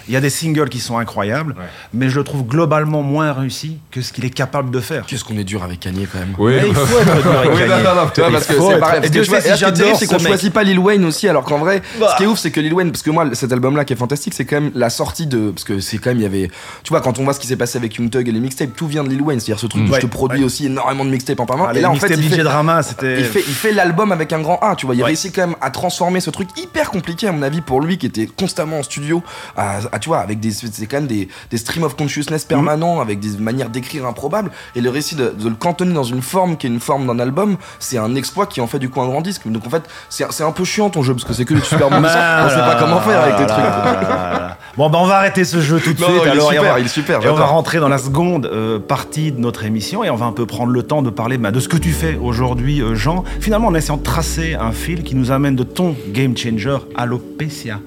Il y a des singles qui sont incroyables, mais je le trouve globalement moins réussi que ce qu'il est capable de faire. Qu'est-ce qu'on est dur avec Kanye quand même. Oui, il faut être dur avec Kanye. Non, non, non, parce que c'est pareil. Et ce c'est qu'on choisit pas Lil Wayne aussi, alors qu'en vrai, ce qui est ouf, c'est que Lil Wayne, parce que moi, cet album-là qui est fantastique, c'est quand même la sortie de, parce que c'est quand même, il y avait, tu vois, quand on voit ce qui s'est passé avec Young Thug et les mixtapes, tout vient de Lil Wayne, c'est-à-dire ce truc où je te produis aussi énormément de mixtapes en parlant. et là, en fait, il fait, drama, il fait, il fait l'album avec un grand A, tu vois. Il réussit quand même à transformer ce truc hyper compliqué, à mon avis, pour lui, qui était constamment en studio, à, tu vois, avec des c'est quand même des, des streams of consciousness permanents mm. avec des manières d'écrire improbables. Et le récit de, le cantonner dans une forme qui est une forme d'un album, c'est un exploit qui en fait du coup un grand disque. Donc en fait, c'est un peu chiant ton jeu parce que c'est que du super bon On sait pas comment faire avec tes trucs. bon, bah on va arrêter ce jeu tout de suite. Il alors, est super, il est super. Et on va rentrer dans la seconde euh, partie de notre émission et on va un peu prendre le temps de parler bah, de ce que tu fais aujourd'hui, euh, Jean. Finalement, en essayant de tracer un fil qui nous amène de ton game changer à l'Opécia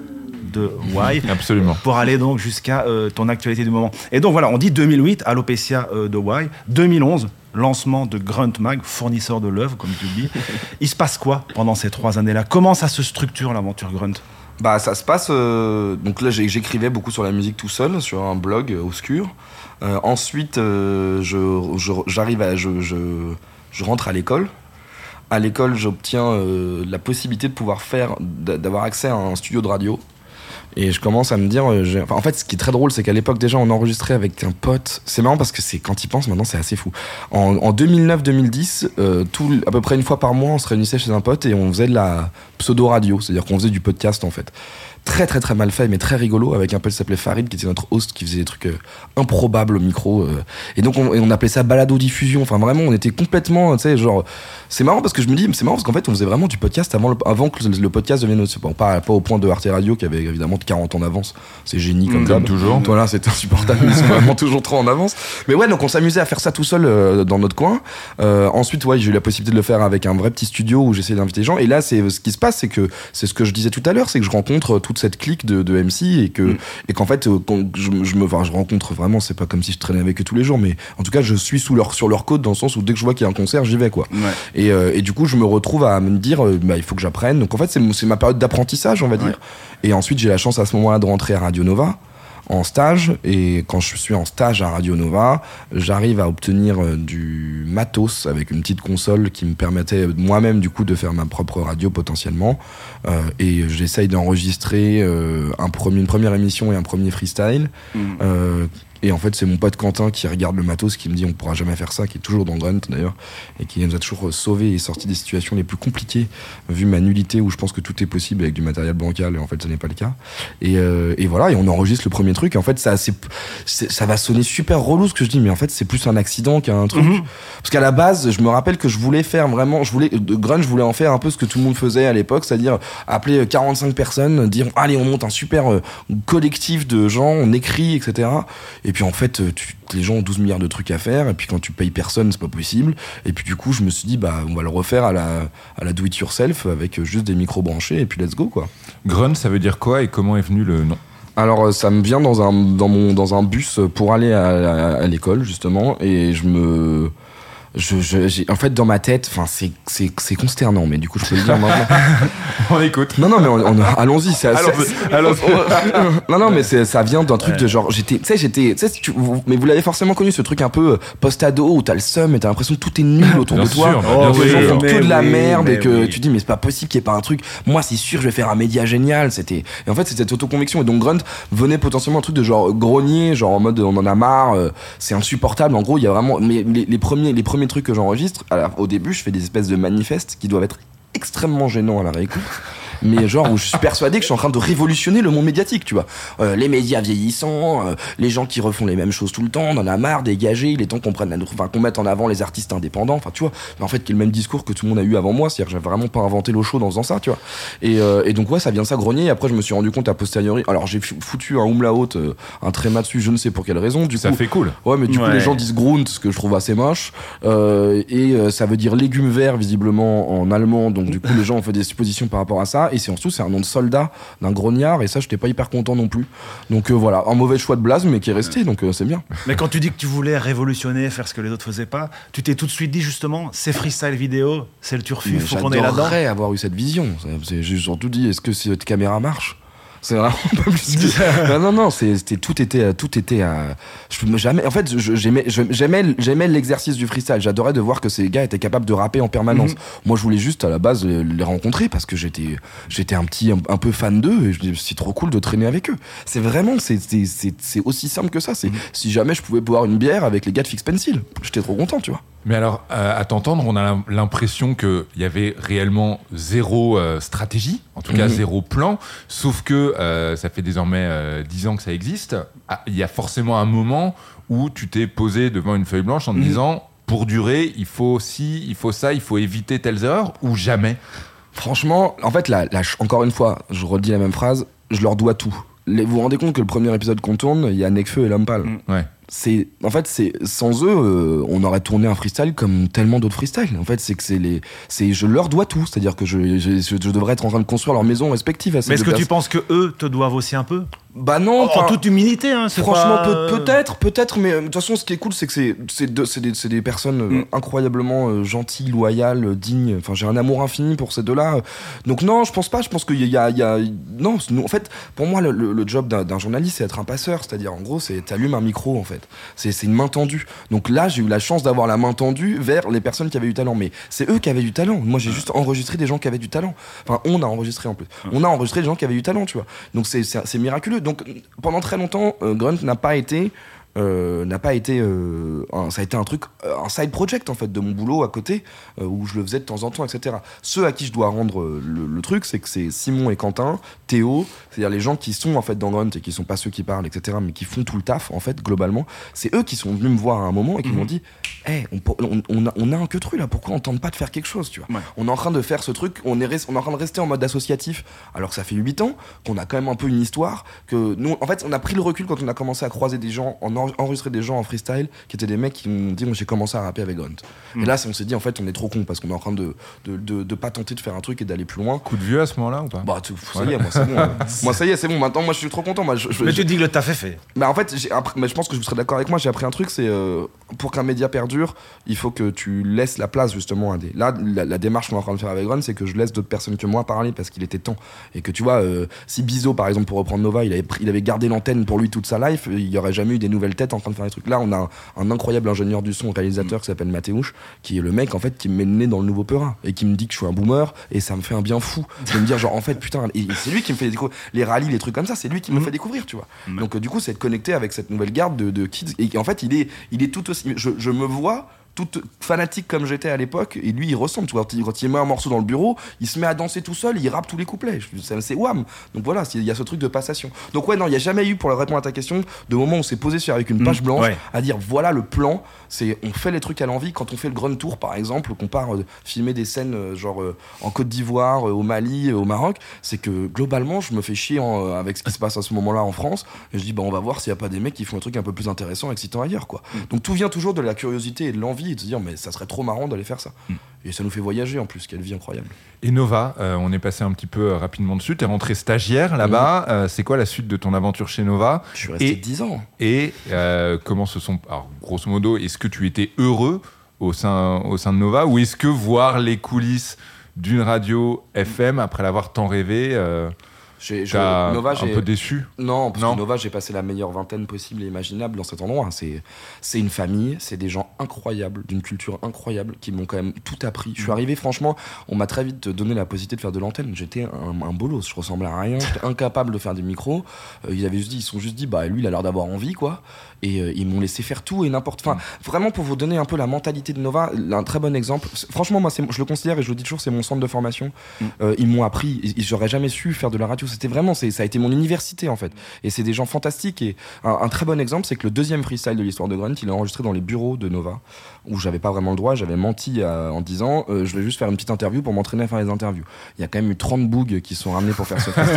de Y. Absolument. Pour aller donc jusqu'à euh, ton actualité du moment. Et donc voilà, on dit 2008, Alopecia euh, de Y. 2011, lancement de Grunt Mag, fournisseur de l'œuvre, comme tu le dis. Il se passe quoi pendant ces trois années-là? Comment ça se structure l'aventure Grunt? Bah, ça se passe. Euh, donc là, j'écrivais beaucoup sur la musique tout seul, sur un blog obscur. ensuite, j'arrive à. Je, je, je, rentre à l'école. À l'école, j'obtiens la possibilité de pouvoir faire. d'avoir accès à un studio de radio et je commence à me dire, euh, enfin, en fait, ce qui est très drôle, c'est qu'à l'époque déjà, on enregistrait avec un pote. C'est marrant parce que c'est quand il pense maintenant, c'est assez fou. En, 2009-2010, euh, tout à peu près une fois par mois, on se réunissait chez un pote et on faisait de la pseudo radio, c'est-à-dire qu'on faisait du podcast en fait très très très mal fait mais très rigolo avec un pote qui s'appelait Farid qui était notre host qui faisait des trucs euh, improbables au micro euh. et donc on, on, appelait ça balado diffusion. Enfin vraiment on était complètement tu sais genre c'est marrant parce que je me dis c'est marrant parce qu'en fait on faisait vraiment du podcast avant, avant que le, podcast devienne bon, pas, pas au point de Arte Radio qui avait évidemment 40 ans d'avance. C'est génie comme, comme toujours. Voilà c'est insupportable mais c'est vraiment toujours trop en avance. Mais ouais donc on s'amusait à faire ça tout seul euh, dans notre coin. Ensuite ouais j'ai eu la possibilité de le faire avec un vrai petit studio où j'essayais d'inviter des gens. Et là c'est ce qui se passe c'est que c'est ce que je disais tout à l'heure c'est que je rencontre tout cette clique de, de MC et que mm. et qu'en fait euh, je, je, me enfin, je rencontre vraiment c'est pas comme si je traînais avec eux tous les jours mais en tout cas je suis sous leur sur leur côte dans le sens où dès que je vois qu'il y a un concert j'y vais quoi. Et, euh, et, du coup je me retrouve à me dire euh, bah, il faut que j'apprenne. Donc en fait c'est ma période d'apprentissage on va dire. Et ensuite j'ai la chance à ce moment-là de rentrer à Radio Nova en stage et quand je suis en stage à Radio Nova, j'arrive à obtenir euh, du matos avec une petite console qui me permettait moi-même du coup de faire ma propre radio potentiellement euh, et j'essaye d'enregistrer euh, un premier, une première émission et un premier freestyle. Mmh. Et en fait, c'est mon pote Quentin qui regarde le matos, qui me dit on pourra jamais faire ça, qui est toujours dans Grunt d'ailleurs, et qui nous a toujours sauvé et sorti des situations les plus compliquées, vu ma nullité où je pense que tout est possible avec du matériel bancal, et en fait, ce n'est pas le cas. Et, euh, et, voilà, et on enregistre le premier truc, et en fait, ça, c'est, ça va sonner super relou ce que je dis, mais en fait, c'est plus un accident qu'un truc. Mhm. Parce qu'à la base, je me rappelle que je voulais faire vraiment, je voulais, de Grunt, je voulais en faire un peu ce que tout le monde faisait à l'époque, c'est-à-dire appeler 45 personnes, dire allez, on monte un super euh, collectif de gens, on écrit, etc. Et et puis en fait, euh, les gens ont 12 milliards de trucs à faire, et puis quand tu payes personne, c'est pas possible. Et puis du coup, je me suis dit, bah, on va le refaire à la, à la do it yourself avec euh, juste des micros branchés, et puis let's go, quoi. Grunt, ça veut dire quoi et comment est venu le nom? Alors euh, ça me vient dans un dans mon dans un bus pour aller à l'école justement et je me je, je en fait dans ma tête enfin c'est consternant mais du coup je peux le dire maintenant on écoute. Non non mais on, allons-y c'est allons non non mais ça vient d'un truc de genre j'étais tu sais j'étais tu sais mais vous l'avez forcément connu ce truc un peu euh, post-ado où t'as le seum et t'as l'impression que tout est nul autour de toi. oh, les gens font que de la merde et que tu dis mais c'est pas possible qu'il y ait pas un truc. Moi c'est sûr je vais faire un média génial c'était et en fait c'est cette autoconviction. Et donc Grunt venait potentiellement un truc de genre grogner genre en mode on en a marre euh, c'est insupportable. En gros il y a vraiment mais les, les premiers les premiers trucs que j'enregistre, au début, je fais des espèces de manifestes qui doivent être extrêmement gênants à la réécoute. Mais genre où je suis persuadé que je suis en train de révolutionner le monde médiatique, tu vois. Euh, les médias vieillissants, euh, les gens qui refont les mêmes choses tout le temps, on en a marre, dégagé, il est temps qu'on prenne la enfin qu'on mette en avant les artistes indépendants, enfin tu vois. Mais en fait, qui est le même discours que tout le monde a eu avant moi, c'est-à-dire que j'ai vraiment pas inventé l'eau chaude en faisant ça, tu vois. Et, euh, et donc ouais, ça vient de ça grogner. Et après, je me suis rendu compte à posteriori. Alors j'ai foutu un umlaut, euh, un tréma dessus, je ne sais pour quelle raison. Du ça coup, fait cool. Ouais, mais du coup, les gens disent Grund, ce que je trouve assez moche. Euh, et euh, ça veut dire légumes verts, visiblement, en allemand. Donc, du coup, les gens ont fait des suppositions par rapport à ça. Et c'est surtout, c'est un nom de soldat, d'un grognard. Et ça, j'étais pas hyper content non plus. Donc, euh, voilà, un mauvais choix de blase, mais qui est resté. Donc, euh, c'est bien. Mais quand tu dis que tu voulais révolutionner, faire ce que les autres faisaient pas, tu t'es tout de suite dit justement, c'est freestyle vidéo, c'est le turfu, faut qu'on est là-dedans. J'adorerais avoir eu cette vision. J'ai surtout dit, est-ce que cette caméra marche? C'est vraiment pas plus que- non non non c'est c'était tout était tout était à je me jamais en fait j'aimais j'aimais j'aimais l'exercice du freestyle. J'adorais de voir que ces gars étaient capables de rapper en permanence. Mhm. moi je voulais juste à la base les rencontrer parce que j'étais j'étais un petit un, un peu fan d'eux et je dis c'est trop cool de traîner avec eux. C'est vraiment c'est c'est aussi simple que ça. C'est Mhm. si jamais je pouvais boire une bière avec les gars de Fix Pencil j'étais trop content tu vois Mais alors, euh, à t'entendre, on a l'im- l'impression qu'il y avait réellement zéro euh, stratégie, en tout cas zéro plan, sauf que euh, ça fait désormais 10 ans que ça existe. Ah, Il y a forcément un moment où tu t'es posé devant une feuille blanche en te Mhm. disant, pour durer, il faut ci, il faut ça, il faut éviter telles erreurs, ou jamais? Franchement, en fait, là, encore une fois, je redis la même phrase, je leur dois tout. Les- vous vous rendez compte que le premier épisode qu'on tourne, il y a Nekfeu et Lampal. Mm. Ouais. C'est, en fait, c'est sans eux, euh, on aurait tourné un freestyle comme tellement d'autres freestyles. En fait, c'est que c'est les, c'est, je leur dois tout. C'est-à-dire que je, je, je devrais être en train de construire leur maison respective. À ces Mais est-ce que tu penses que eux te doivent aussi un peu? Bah non. En toute humilité, hein, c'est Franchement, pas, peut-être, peut-être, mais euh, de toute façon, ce qui est cool, c'est que c'est, c'est, de- c'est des, c'est des personnes euh, Mm. incroyablement euh, gentilles, loyales, dignes. Enfin, j'ai un amour infini pour ces deux-là. Donc non, je pense pas. Je pense qu'il y a, il y a- non. en fait, pour moi, le, job d'un, d'un journaliste, c'est être un passeur. C'est-à-dire, en gros, c'est t'allumes un micro, en fait. C'est, c'est une main tendue. Donc là, j'ai eu la chance d'avoir la main tendue vers les personnes qui avaient du talent. Mais c'est eux qui avaient du talent. Moi, j'ai juste enregistré des gens qui avaient du talent. Enfin, on a enregistré en plus. On a enregistré des gens qui avaient du talent, tu vois. Donc c'est, c'est, c'est miraculeux. Donc pendant très longtemps, euh, Grunt n'a pas été euh, n'a pas été euh, un- ça a été un truc euh, un side project en fait de mon boulot à côté euh, où je le faisais de temps en temps etc ceux à qui je dois rendre le, le truc c'est que c'est Simon et Quentin Théo c'est-à-dire les gens qui sont en fait dans Grunt et qui sont pas ceux qui parlent etc mais qui font tout le taf en fait globalement c'est eux qui sont venus me voir à un moment et qui Mhm. m'ont dit hey, on, pour- on, on a, on a un que truc là pourquoi on tente pas de faire quelque chose tu vois? Ouais. on est en train de faire ce truc on est, on est en train de rester en mode associatif alors que ça fait 8 ans qu'on a quand même un peu une histoire que nous en fait on a pris le recul quand on a commencé à croiser des gens en en- enregistrer des gens en freestyle qui étaient des mecs qui m'ont dit moi j'ai commencé à rapper avec Mm. et là on s'est dit en fait on est trop con parce qu'on est en train de de, de, de pas tenter de faire un truc et d'aller plus loin Coup de vieux à ce moment-là ou pas? Bah tout- ça y est moi c'est bon euh. moi ça y est c'est bon maintenant moi je suis trop content moi je, je- Mais tu te dis que le taf est fait. mais en fait, appris- mais je pense que vous serez d'accord avec moi, j'ai appris un truc, c'est euh, pour qu'un média perdure, il faut que tu laisses la place justement à des... Là, la, la démarche qu'on est en train de faire avec Run, c'est que je laisse d'autres personnes que moi parler parce qu'il était temps. Et que tu vois, euh, si Bizot, par exemple, pour reprendre Nova, il avait, pris- il avait gardé l'antenne pour lui toute sa life, il y aurait jamais eu des nouvelles têtes en train de faire des trucs. Là, on a un, un incroyable ingénieur du son, réalisateur qui s'appelle Mathéouche, qui est le mec en fait qui me met le nez dans le nouveau Perrin et qui me dit que je suis un boomer et ça me fait un bien fou de me dire genre en fait putain et c'est lui qui me fait découvrir les rallyes les trucs comme ça c'est lui qui me Mhm. fait découvrir tu vois donc euh, du coup c'est être connecté avec cette nouvelle garde de, de kids et en fait il est il est tout aussi je, je me vois tout fanatique comme j'étais à l'époque et lui il ressemble tu vois quand il, quand il met un morceau dans le bureau il se met à danser tout seul il rappe tous les couplets. C'est wham. Donc voilà il y a ce truc de passation. Donc ouais non il n'y a jamais eu pour répondre à ta question de moment où on s'est posé sur avec une page Mhm, blanche ouais. à dire voilà le plan c'est on fait les trucs à l'envie. Quand on fait le Grand Tour par exemple qu'on part euh, filmer des scènes euh, genre euh, en Côte d'Ivoire au Mali au Maroc c'est que globalement je me fais chier en, avec ce qui se passe à ce moment-là en France. Et je dis bah on va voir s'il n'y a pas des mecs qui font un truc un peu plus intéressant excitant ailleurs quoi. Mm. donc tout vient toujours de la curiosité et de l'envie et de se dire mais ça serait trop marrant d'aller faire ça Mm. et ça nous fait voyager en plus quelle vie incroyable Et Nova, euh, on est passé un petit peu euh, rapidement dessus. T'es rentré stagiaire là-bas. Euh, c'est quoi la suite de ton aventure chez Nova je suis resté Et- 10 ans Et comment se sont. Alors, grosso modo, est-ce que tu étais heureux au sein, au sein de Nova ou est-ce que voir les coulisses d'une radio FM après l'avoir tant rêvé J'ai- je- T'as Nova, un peu déçu Non, parce Non. que Nova, j'ai passé la meilleure vingtaine possible et imaginable dans cet endroit. C'est, c'est une famille, c'est des gens incroyables, d'une culture incroyable, qui m'ont quand même tout appris. Je suis arrivé, franchement, on m'a très vite donné la possibilité de faire de l'antenne. J'étais un, un bolos, je ressemblais à rien, j'étais incapable de faire des micros. Euh, ils avaient juste dit, ils se sont juste dit, bah lui, il a l'air d'avoir envie, quoi. Et euh, ils m'ont laissé faire tout et n'importe. Enfin, vraiment pour vous donner un peu la mentalité de Nova, un très bon exemple. Franchement, moi, je le considère et je le dis toujours, c'est mon centre de formation. Euh, ils m'ont appris. J'aurais jamais su faire de la radio. C'était vraiment, ça a été mon université en fait. Et c'est des gens fantastiques. Et un, un très bon exemple, c'est que le deuxième freestyle de l'histoire de Grunt, il est enregistré dans les bureaux de Nova, où j'avais pas vraiment le droit. J'avais menti euh, en disant, euh, je vais juste faire une petite interview pour m'entraîner à faire les interviews. Il y a quand même eu 30 bougs qui sont ramenés pour faire ce freestyle.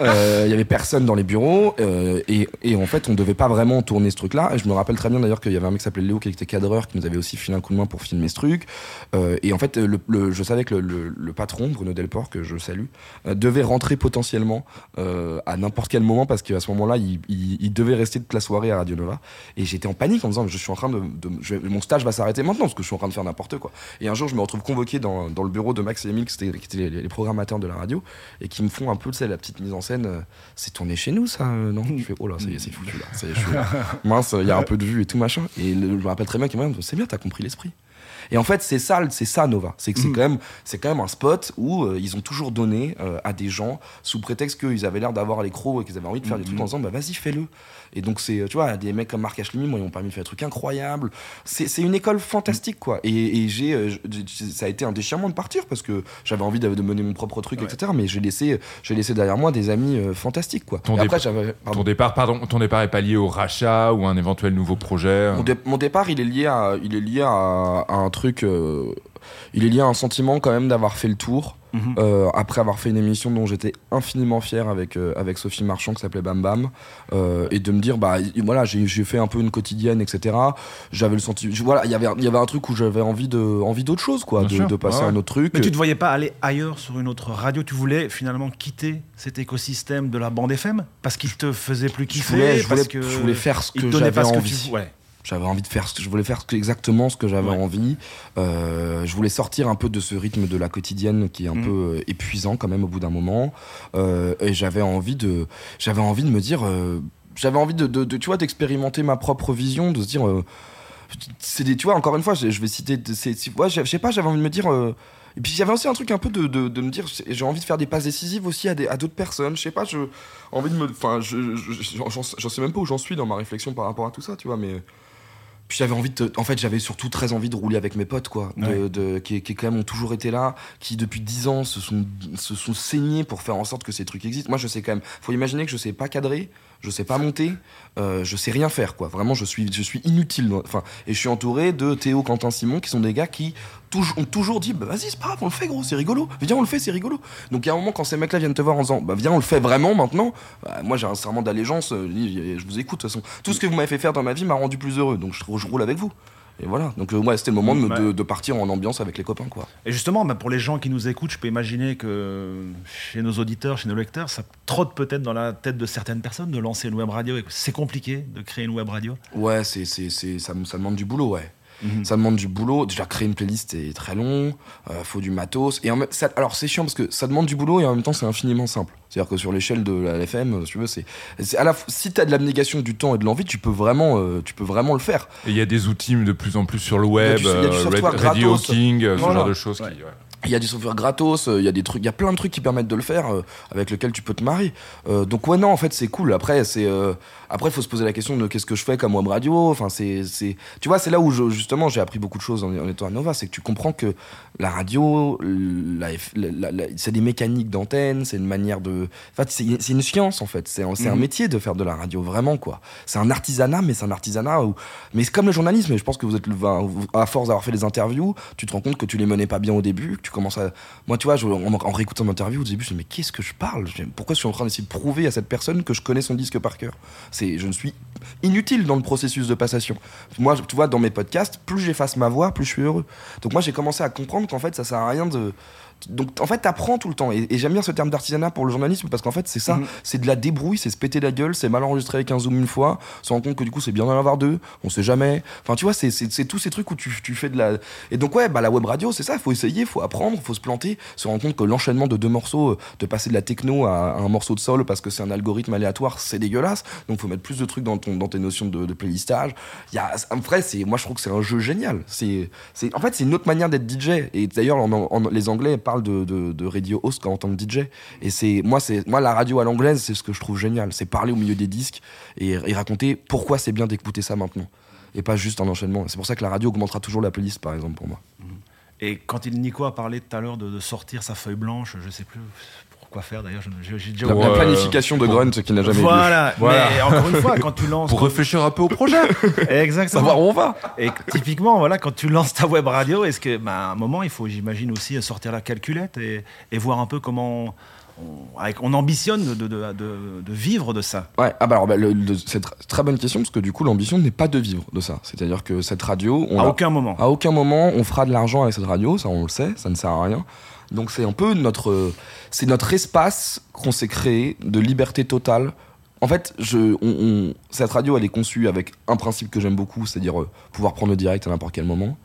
Il y avait personne dans les bureaux. et, et en fait, on devait pas vraiment tourner ce truc-là. Et je me rappelle très bien d'ailleurs qu'il y avait un mec qui s'appelait Léo qui était cadreur, qui nous avait aussi filé un coup de main pour filmer ce truc. Euh, et en fait, je savais que le, patron, Bruno Delport, que je salue, euh, devait rentrer potentiellement euh, à n'importe quel moment parce qu'à ce moment-là, il, devait rester toute la soirée à Radio Nova. Et j'étais en panique en disant, je suis en train de, mon stage va s'arrêter maintenant parce que je suis en train de faire n'importe quoi. Et un jour, je me retrouve convoqué dans, le bureau de Max et Emile, qui étaient, les, programmateurs de la radio, et qui me font un peu, la petite mise en scène. c'est tourné chez nous, ça Non? Je fais, oh là, c'est foutu là. Je là. Mince, il y a un peu de vue et tout machin. Et le- je me rappelle très bien qu'il m'a dit, c'est bien, t'as compris l'esprit. Et en fait, c'est ça, c'est ça Nova. C'est que c'est quand même, c'est quand même un spot où euh, ils ont toujours donné euh, à des gens sous prétexte qu'ils avaient l'air d'avoir les crocs et qu'ils avaient envie de faire des trucs en disant, bah vas-y, fais-le. Et donc c'est, tu vois, des mecs comme Marc Ashley, moi, ils m'ont permis de faire des trucs incroyables. C'est, c'est une école fantastique, quoi. Et, et j'ai, euh, j'ai- ça a été un déchirement de partir parce que j'avais envie de, de mener mon propre truc, etc. Mais j'ai laissé, j'ai laissé derrière moi des amis euh, fantastiques, quoi. Ton Et après, dép- j'avais, pardon. Ton départ, pardon, ton départ est pas lié au rachat ou à un éventuel nouveau projet Mon, dé- mon départ, il est lié à, il est lié à, à un truc. euh, il est lié à un sentiment quand même d'avoir fait le tour. Mhm. euh, après avoir fait une émission dont j'étais infiniment fier avec, euh, avec Sophie Marchand qui s'appelait Bam Bam euh, et de me dire bah voilà j'ai fait un peu une quotidienne etc j'avais le sentiment je- voilà il y avait il y avait un truc où j'avais envie de envie d'autre chose quoi de, de passer Ouais. à un autre truc Mais tu te voyais pas aller ailleurs sur une autre radio? Tu voulais finalement quitter cet écosystème de la bande FM parce qu'il te faisait plus je kiffer voulais, je, voulais, parce que je voulais faire ce que j'avais envie tu ouais. J'avais envie de faire, ce que- je voulais faire exactement ce que j'avais Ouais. envie. Euh, je voulais sortir un peu de ce rythme de la quotidienne qui est un Mm. peu euh, épuisant quand même au bout d'un moment. Euh, et j'avais envie de, j'avais envie de me dire, euh, j'avais envie de, de- de, tu vois, d'expérimenter ma propre vision, de se dire, c'est des, tu vois, encore une fois, je, je vais citer, c'est, ouais, je sais pas, j'avais envie de me dire. et puis avait aussi un truc un peu de, de, de me dire, j'ai envie de faire des passes décisives aussi à, des- à d'autres personnes. Je sais pas, je envie de me, enfin, je, je, je- j'en, j'en sais même pas où j'en suis dans ma réflexion par rapport à tout ça, tu vois, mais. Puis j'avais envie de. En fait, j'avais surtout très envie de rouler avec mes potes, quoi. De, Ouais. de- qui, qui, quand même, ont toujours été là, qui depuis 10 ans se sont, se sont saignés pour faire en sorte que ces trucs existent. Moi, je sais quand même. Faut imaginer que je sais pas cadrer, je sais pas monter, euh, je sais rien faire, quoi. Vraiment, je suis, je suis inutile. Enfin, et je suis entouré de Théo, Quentin, Simon, qui sont des gars qui ont toujours dit bah, vas-y, c'est pas grave, on le fait, gros, c'est rigolo. Viens, on le fait, c'est rigolo. Donc, il y a un moment, quand ces mecs-là viennent te voir en disant bah, viens, on le fait vraiment maintenant, bah, moi, j'ai un serment d'allégeance, euh, je vous écoute, de toute façon. Tout ce que vous m'avez fait faire dans ma vie m'a rendu plus heureux, donc je, je roule avec vous. Et voilà, donc euh, ouais, c'était le moment de, me- Ouais. de- de partir en ambiance avec les copains, quoi. Et justement, bah, pour les gens qui nous écoutent, je peux imaginer que chez nos auditeurs, chez nos lecteurs, ça trotte peut-être dans la tête de certaines personnes de lancer une web radio. C'est compliqué de créer une web radio? Ouais, c'est, c'est, c'est, ça demande du boulot, ouais. Mhm. Ça demande du boulot. Déjà, créer une playlist, c'est très long. euh, faut du matos. Et en même- ça- alors, c'est chiant parce que ça demande du boulot et en même temps, c'est infiniment simple. C'est-à-dire que sur l'échelle de la FM, euh, si tu veux, c'est. à la, si t'as de l'abnégation, du temps et de l'envie, tu peux vraiment, euh, tu peux vraiment le faire. Et il y a des outils de plus en plus sur le web, Il y a du- il y a du euh, software Red- Radio gratos. King, euh, ce Voilà. genre de choses. Ouais. Qui, ouais. Il y a du software gratos, euh, il y a des trucs, il y a plein de trucs qui permettent de le faire, euh, avec lesquels tu peux te marier. Euh, donc ouais non, en fait c'est cool. Après c'est, euh, après faut se poser la question de qu'est-ce que je fais comme web radio. Enfin c'est, c'est, tu vois c'est là où je- justement j'ai appris beaucoup de choses en, en étant à Nova, c'est que tu comprends que la radio, la, la- la- c'est des mécaniques d'antenne, c'est une manière de, en fait c'est, c'est une science en fait. C'est, c'est un Mhm. métier de faire de la radio vraiment quoi. C'est un artisanat, mais c'est un artisanat où, mais c'est comme le journalisme. Et je pense que vous êtes, enfin, à force d'avoir fait des interviews, tu te rends compte que tu les menais pas bien au début, tu commences à moi, tu vois, en, réécoutant mon interview, au début, je me dis, mais qu'est-ce que je parle? Pourquoi je suis en train d'essayer de prouver à cette personne que je connais son disque par cœur? Je ne suis inutile dans le processus de passation. Moi, tu vois, dans mes podcasts, plus j'efface ma voix, plus je suis heureux. Donc moi, j'ai commencé à comprendre qu'en fait, ça sert à rien de, Donc en fait, t'apprends tout le temps. Et, et j'aime bien ce terme d'artisanat pour le journalisme parce qu'en fait, c'est ça. Mhm. C'est de la débrouille, c'est se péter la gueule, c'est mal enregistré avec un zoom une fois, se rendre compte que du coup, c'est bien d'en avoir deux, on sait jamais. Enfin, tu vois, c'est- tous ces trucs où tu, tu fais de la. Et donc, ouais, bah, la web radio, c'est ça, faut essayer, faut apprendre, faut se planter, se rendre compte que l'enchaînement de deux morceaux, euh, de passer de la techno à, un morceau de sol parce que c'est un algorithme aléatoire, c'est dégueulasse. Donc, faut mettre plus de trucs dans, ton, dans tes notions de, de playlistage. Il y a, vrai, c'est, moi, je trouve que c'est un jeu génial. C'est, c'est, en fait, c'est une autre manière d'être DJ. Et d'ailleurs, les Anglais parlent de, de, radio host en tant que DJ. Et c'est, moi, c'est, moi, la radio à l'anglaise, c'est ce que je trouve génial. C'est parler au milieu des disques et, et raconter pourquoi c'est bien d'écouter ça maintenant. Et pas juste un enchaînement. C'est pour ça que la radio augmentera toujours la playlist, par exemple, pour moi. Et quand il Nico a parlé tout à l'heure de, de sortir sa feuille blanche, je sais plus pourquoi faire d'ailleurs, j'ai déjà La, planification de Grunt qui n'a jamais lieu. Voilà. Voilà. Mais encore une fois, quand tu lances, Pour réfléchir un peu au projet. exactement. Savoir où on va. Et typiquement, voilà, quand tu lances ta web radio, est-ce que, bah, à un moment, il faut, j'imagine aussi, sortir la calculette et, et voir un peu comment on, avec- on ambitionne de, de, de- de- de vivre de ça? Ouais, ah bah alors, bah, c'est tr- très bonne question parce que du coup, l'ambition n'est pas de vivre de ça. C'est-à-dire que cette radio, on à aucun moment. À aucun moment on fera de l'argent avec cette radio, ça on le sait, ça ne sert à rien. Donc c'est un peu notre, c'est notre espace qu'on s'est créé de liberté totale. En fait, je, on- on- cette radio, elle est conçue avec un principe que j'aime beaucoup, c'est-à-dire euh, pouvoir prendre le direct à n'importe quel moment.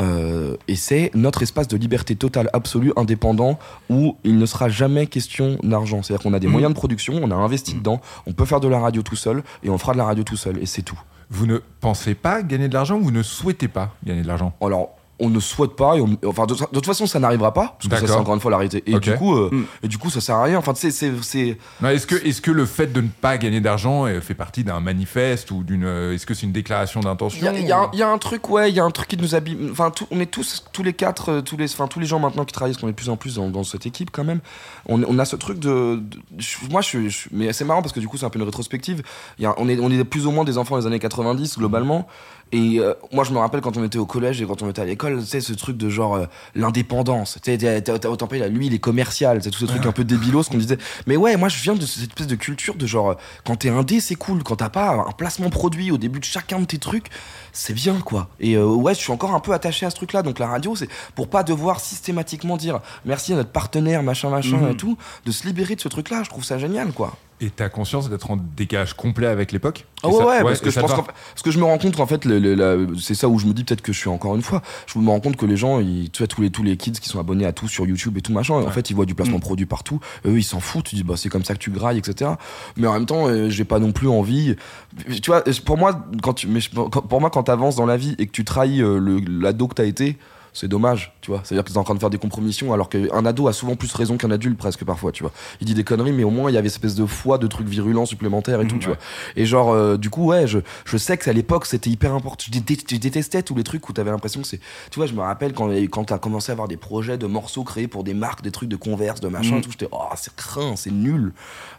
Euh, et c'est notre espace de liberté totale, absolue, indépendant, où il ne sera jamais question d'argent. C'est-à-dire qu'on a des Mhm. moyens de production, on a investi dedans, on peut faire de la radio tout seul, et on fera de la radio tout seul, et c'est tout. Vous ne pensez pas gagner de l'argent ou vous ne souhaitez pas gagner de l'argent? Alors, on ne souhaite pas, et on- enfin, de, de toute façon, ça n'arrivera pas, parce que ça, c'est encore une fois la réalité. Et, du coup, euh, Mm. et du coup, ça sert à rien. Enfin, c'est- c'est. Non, Est-ce que, est que le fait de ne pas gagner d'argent fait partie d'un manifeste ou d'une. euh, Est-ce que c'est une déclaration d'intention il y a un- il y a un truc, ouais, il y a un truc qui nous habille. Enfin, tout- on est tous, tous les quatre, euh, tous les, enfin, tous les gens maintenant qui travaillent, parce qu'on est de plus en plus dans, dans cette équipe quand même. On, on a ce truc de. moi, je, suis- je- mais c'est marrant parce que du coup, c'est un peu une rétrospective. Il y a- on, est, on est plus ou moins des enfants des années 90 globalement. Et euh, moi, je me rappelle quand on était au collège et quand on était à l'école, tu sais, ce truc de genre euh, l'indépendance. Tu sais, autant payé là, lui, il est commercial. C'est tout ce truc un peu débilos qu'on disait. Mais ouais, moi, je viens de cette espèce de culture de genre, euh, quand t'es indé, c'est cool. Quand t'as pas un placement produit au début de chacun de tes trucs, c'est bien, quoi. Et euh, ouais, je suis encore un peu attaché à ce truc-là. Donc la radio, c'est pour pas devoir systématiquement dire merci à notre partenaire, machin, machin Mhm. et tout, de se libérer de ce truc-là. Je trouve ça génial, quoi. Et t'as conscience d'être en décalage complet avec l'époque Ah ouais, ça- ouais, parce que je pense qu'en fait- parce que je me rends compte qu'en fait, c'est ça où je me dis peut-être que je suis encore une fois, je me rends compte que les gens, ils, tu vois, tous les, tous les kids qui sont abonnés à tout sur YouTube et tout machin, en fait, ils voient du placement Mm. produit partout, eux, ils s'en foutent, ils disent, bah, c'est comme ça que tu grailles, etc. Mais en même temps, euh, j'ai pas non plus envie, tu vois, pour moi, quand tu, mais pour moi, quand t'avances dans la vie et que tu trahis euh, l'ado que t'as été, c'est dommage, tu vois. C'est-à-dire que t'es en train de faire des compromissions alors qu'un ado a souvent plus raison qu'un adulte presque parfois, tu vois. Il dit des conneries, mais au moins il y avait cette espèce de foi, de trucs virulents supplémentaires et tout, tu vois. Et genre, euh, du coup, ouais, je, je sais que à l'époque c'était hyper important. Je, dé- je détestais tous les trucs où t'avais l'impression que c'est. Tu vois, je me rappelle quand, quand t'as commencé à avoir des projets de morceaux créés pour des marques, des trucs de converse, de machin, Mhm. et tout, j'étais, oh, c'est craint, c'est nul.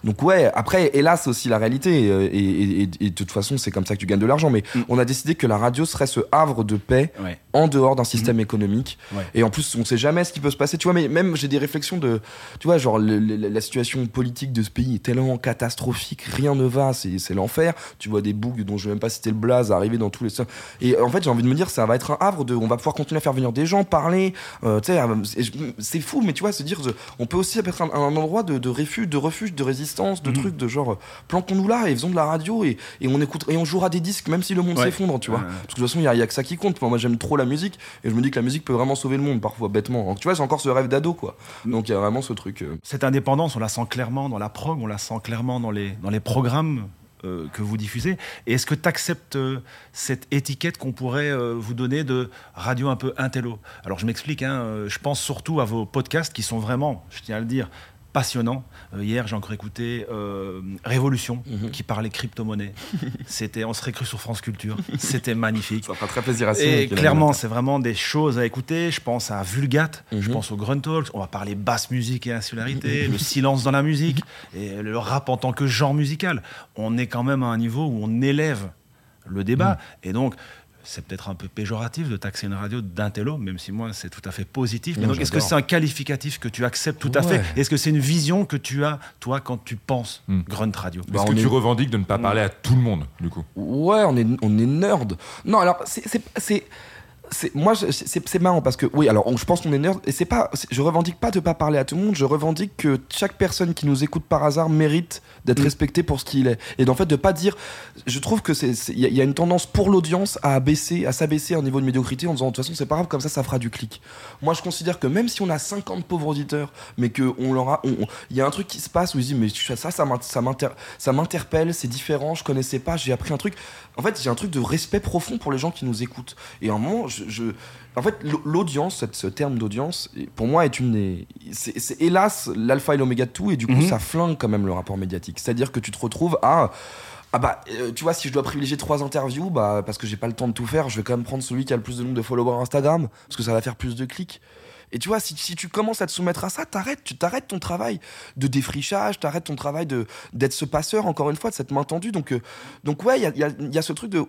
Donc, ouais, après, hélas, c'est aussi la réalité. euh, Et, et- et- et de toute façon, c'est comme ça que tu gagnes de l'argent. Mais Mhm. on a décidé que la radio serait ce havre de paix Ouais. en dehors d'un système économique. Ouais. Et en plus, on sait jamais ce qui peut se passer. Tu vois, mais même j'ai des réflexions de, tu vois, genre le- le- la situation politique de ce pays est tellement catastrophique, rien ne va, c'est l'enfer. Tu vois des bougs dont je vais même pas citer le blaze arriver dans tous les sens. Et en fait, j'ai envie de me dire, ça va être un havre de, on va pouvoir continuer à faire venir des gens, parler. euh, tu sais, euh, c'est- fou, mais tu vois, se dire, on peut aussi être un, un endroit de, de refuge, de refuge, de résistance, de Mhm. trucs, de genre, euh, planquons-nous là et faisons de la radio et, et on écoute et on jouera des disques même si le monde Ouais. s'effondre, tu vois. Ouais. Parce que de toute façon, il y, a- il y a que ça qui compte. Moi, moi, j'aime trop la musique et je me dis que la musique peut vraiment sauver le monde parfois, bêtement. Donc, tu vois, c'est encore ce rêve d'ado, quoi. Donc, il y a vraiment ce truc. euh, Cette indépendance, on la sent clairement dans la prog, on la sent clairement dans les, dans les programmes euh, que vous diffusez. Et est-ce que tu acceptes euh, cette étiquette qu'on pourrait euh, vous donner de radio un peu intello? Alors je m'explique, hein, je pense surtout à vos podcasts qui sont vraiment, je tiens à le dire, passionnants. Euh, hier, j'ai encore écouté euh, Révolution, Mhm. qui parlait crypto-monnaie. C'était, on serait cru sur France Culture. C'était magnifique. Ça fera très plaisir à Et clairement, c'est vraiment des choses à écouter. Je pense à Vulgate, je Mhm. pense au Grunt Talks. On va parler basse musique et insularité, le silence dans la musique et le rap en tant que genre musical. On est quand même à un niveau où on élève le débat. Mhm. Et donc, c'est peut-être un peu péjoratif de taxer une radio d'intello, même si moi, c'est tout à fait positif. Mais Non, donc, est-ce que c'est un qualificatif que tu acceptes tout à fait Est-ce que c'est une vision que tu as, toi, quand tu penses Mhm. Grunt Radio Bah, Est-ce que est- tu revendiques de ne pas parler à tout le monde, du coup? Ouais, on est, on est nerd. Non, alors, c'est. Moi c'est c'est marrant parce que oui alors on- je pense qu'on est nerd et c'est pas je revendique pas de pas parler à tout le monde je revendique que chaque personne qui nous écoute par hasard mérite d'être Mm. respecté pour ce qu'il est. Et d'en fait de pas dire je trouve que c'est il y, a- il y a une tendance pour l'audience à abaisser à s'abaisser un niveau de médiocrité en disant de toute façon c'est pas grave comme ça ça fera du clic. Moi je considère que même si on a 50 pauvres auditeurs mais que on leur a il y a un truc qui se passe où ils se disent mais ça ça m'interpelle c'est différent je connaissais pas j'ai appris un truc. En fait j'ai un truc de respect profond pour les gens qui nous écoutent. Et à un moment je, je- en fait l'au- l'audience ce terme d'audience pour moi est une des c'est hélas l'alpha et l'oméga de tout et du coup Mhm. ça flingue quand même le rapport médiatique c'est à dire que tu te retrouves à ah bah, euh, tu vois, si je dois privilégier trois interviews, bah, parce que j'ai pas le temps de tout faire, je vais quand même prendre celui qui a le plus de nombre de followers Instagram, parce que ça va faire plus de clics. Et tu vois, si, si tu commences à te soumettre à ça, t'arrêtes, tu t'arrêtes ton travail de défrichage, t'arrêtes ton travail de d'être ce passeur, encore une fois, de cette main tendue. Donc, euh, donc ouais, il y a, il y a- il y a ce truc de.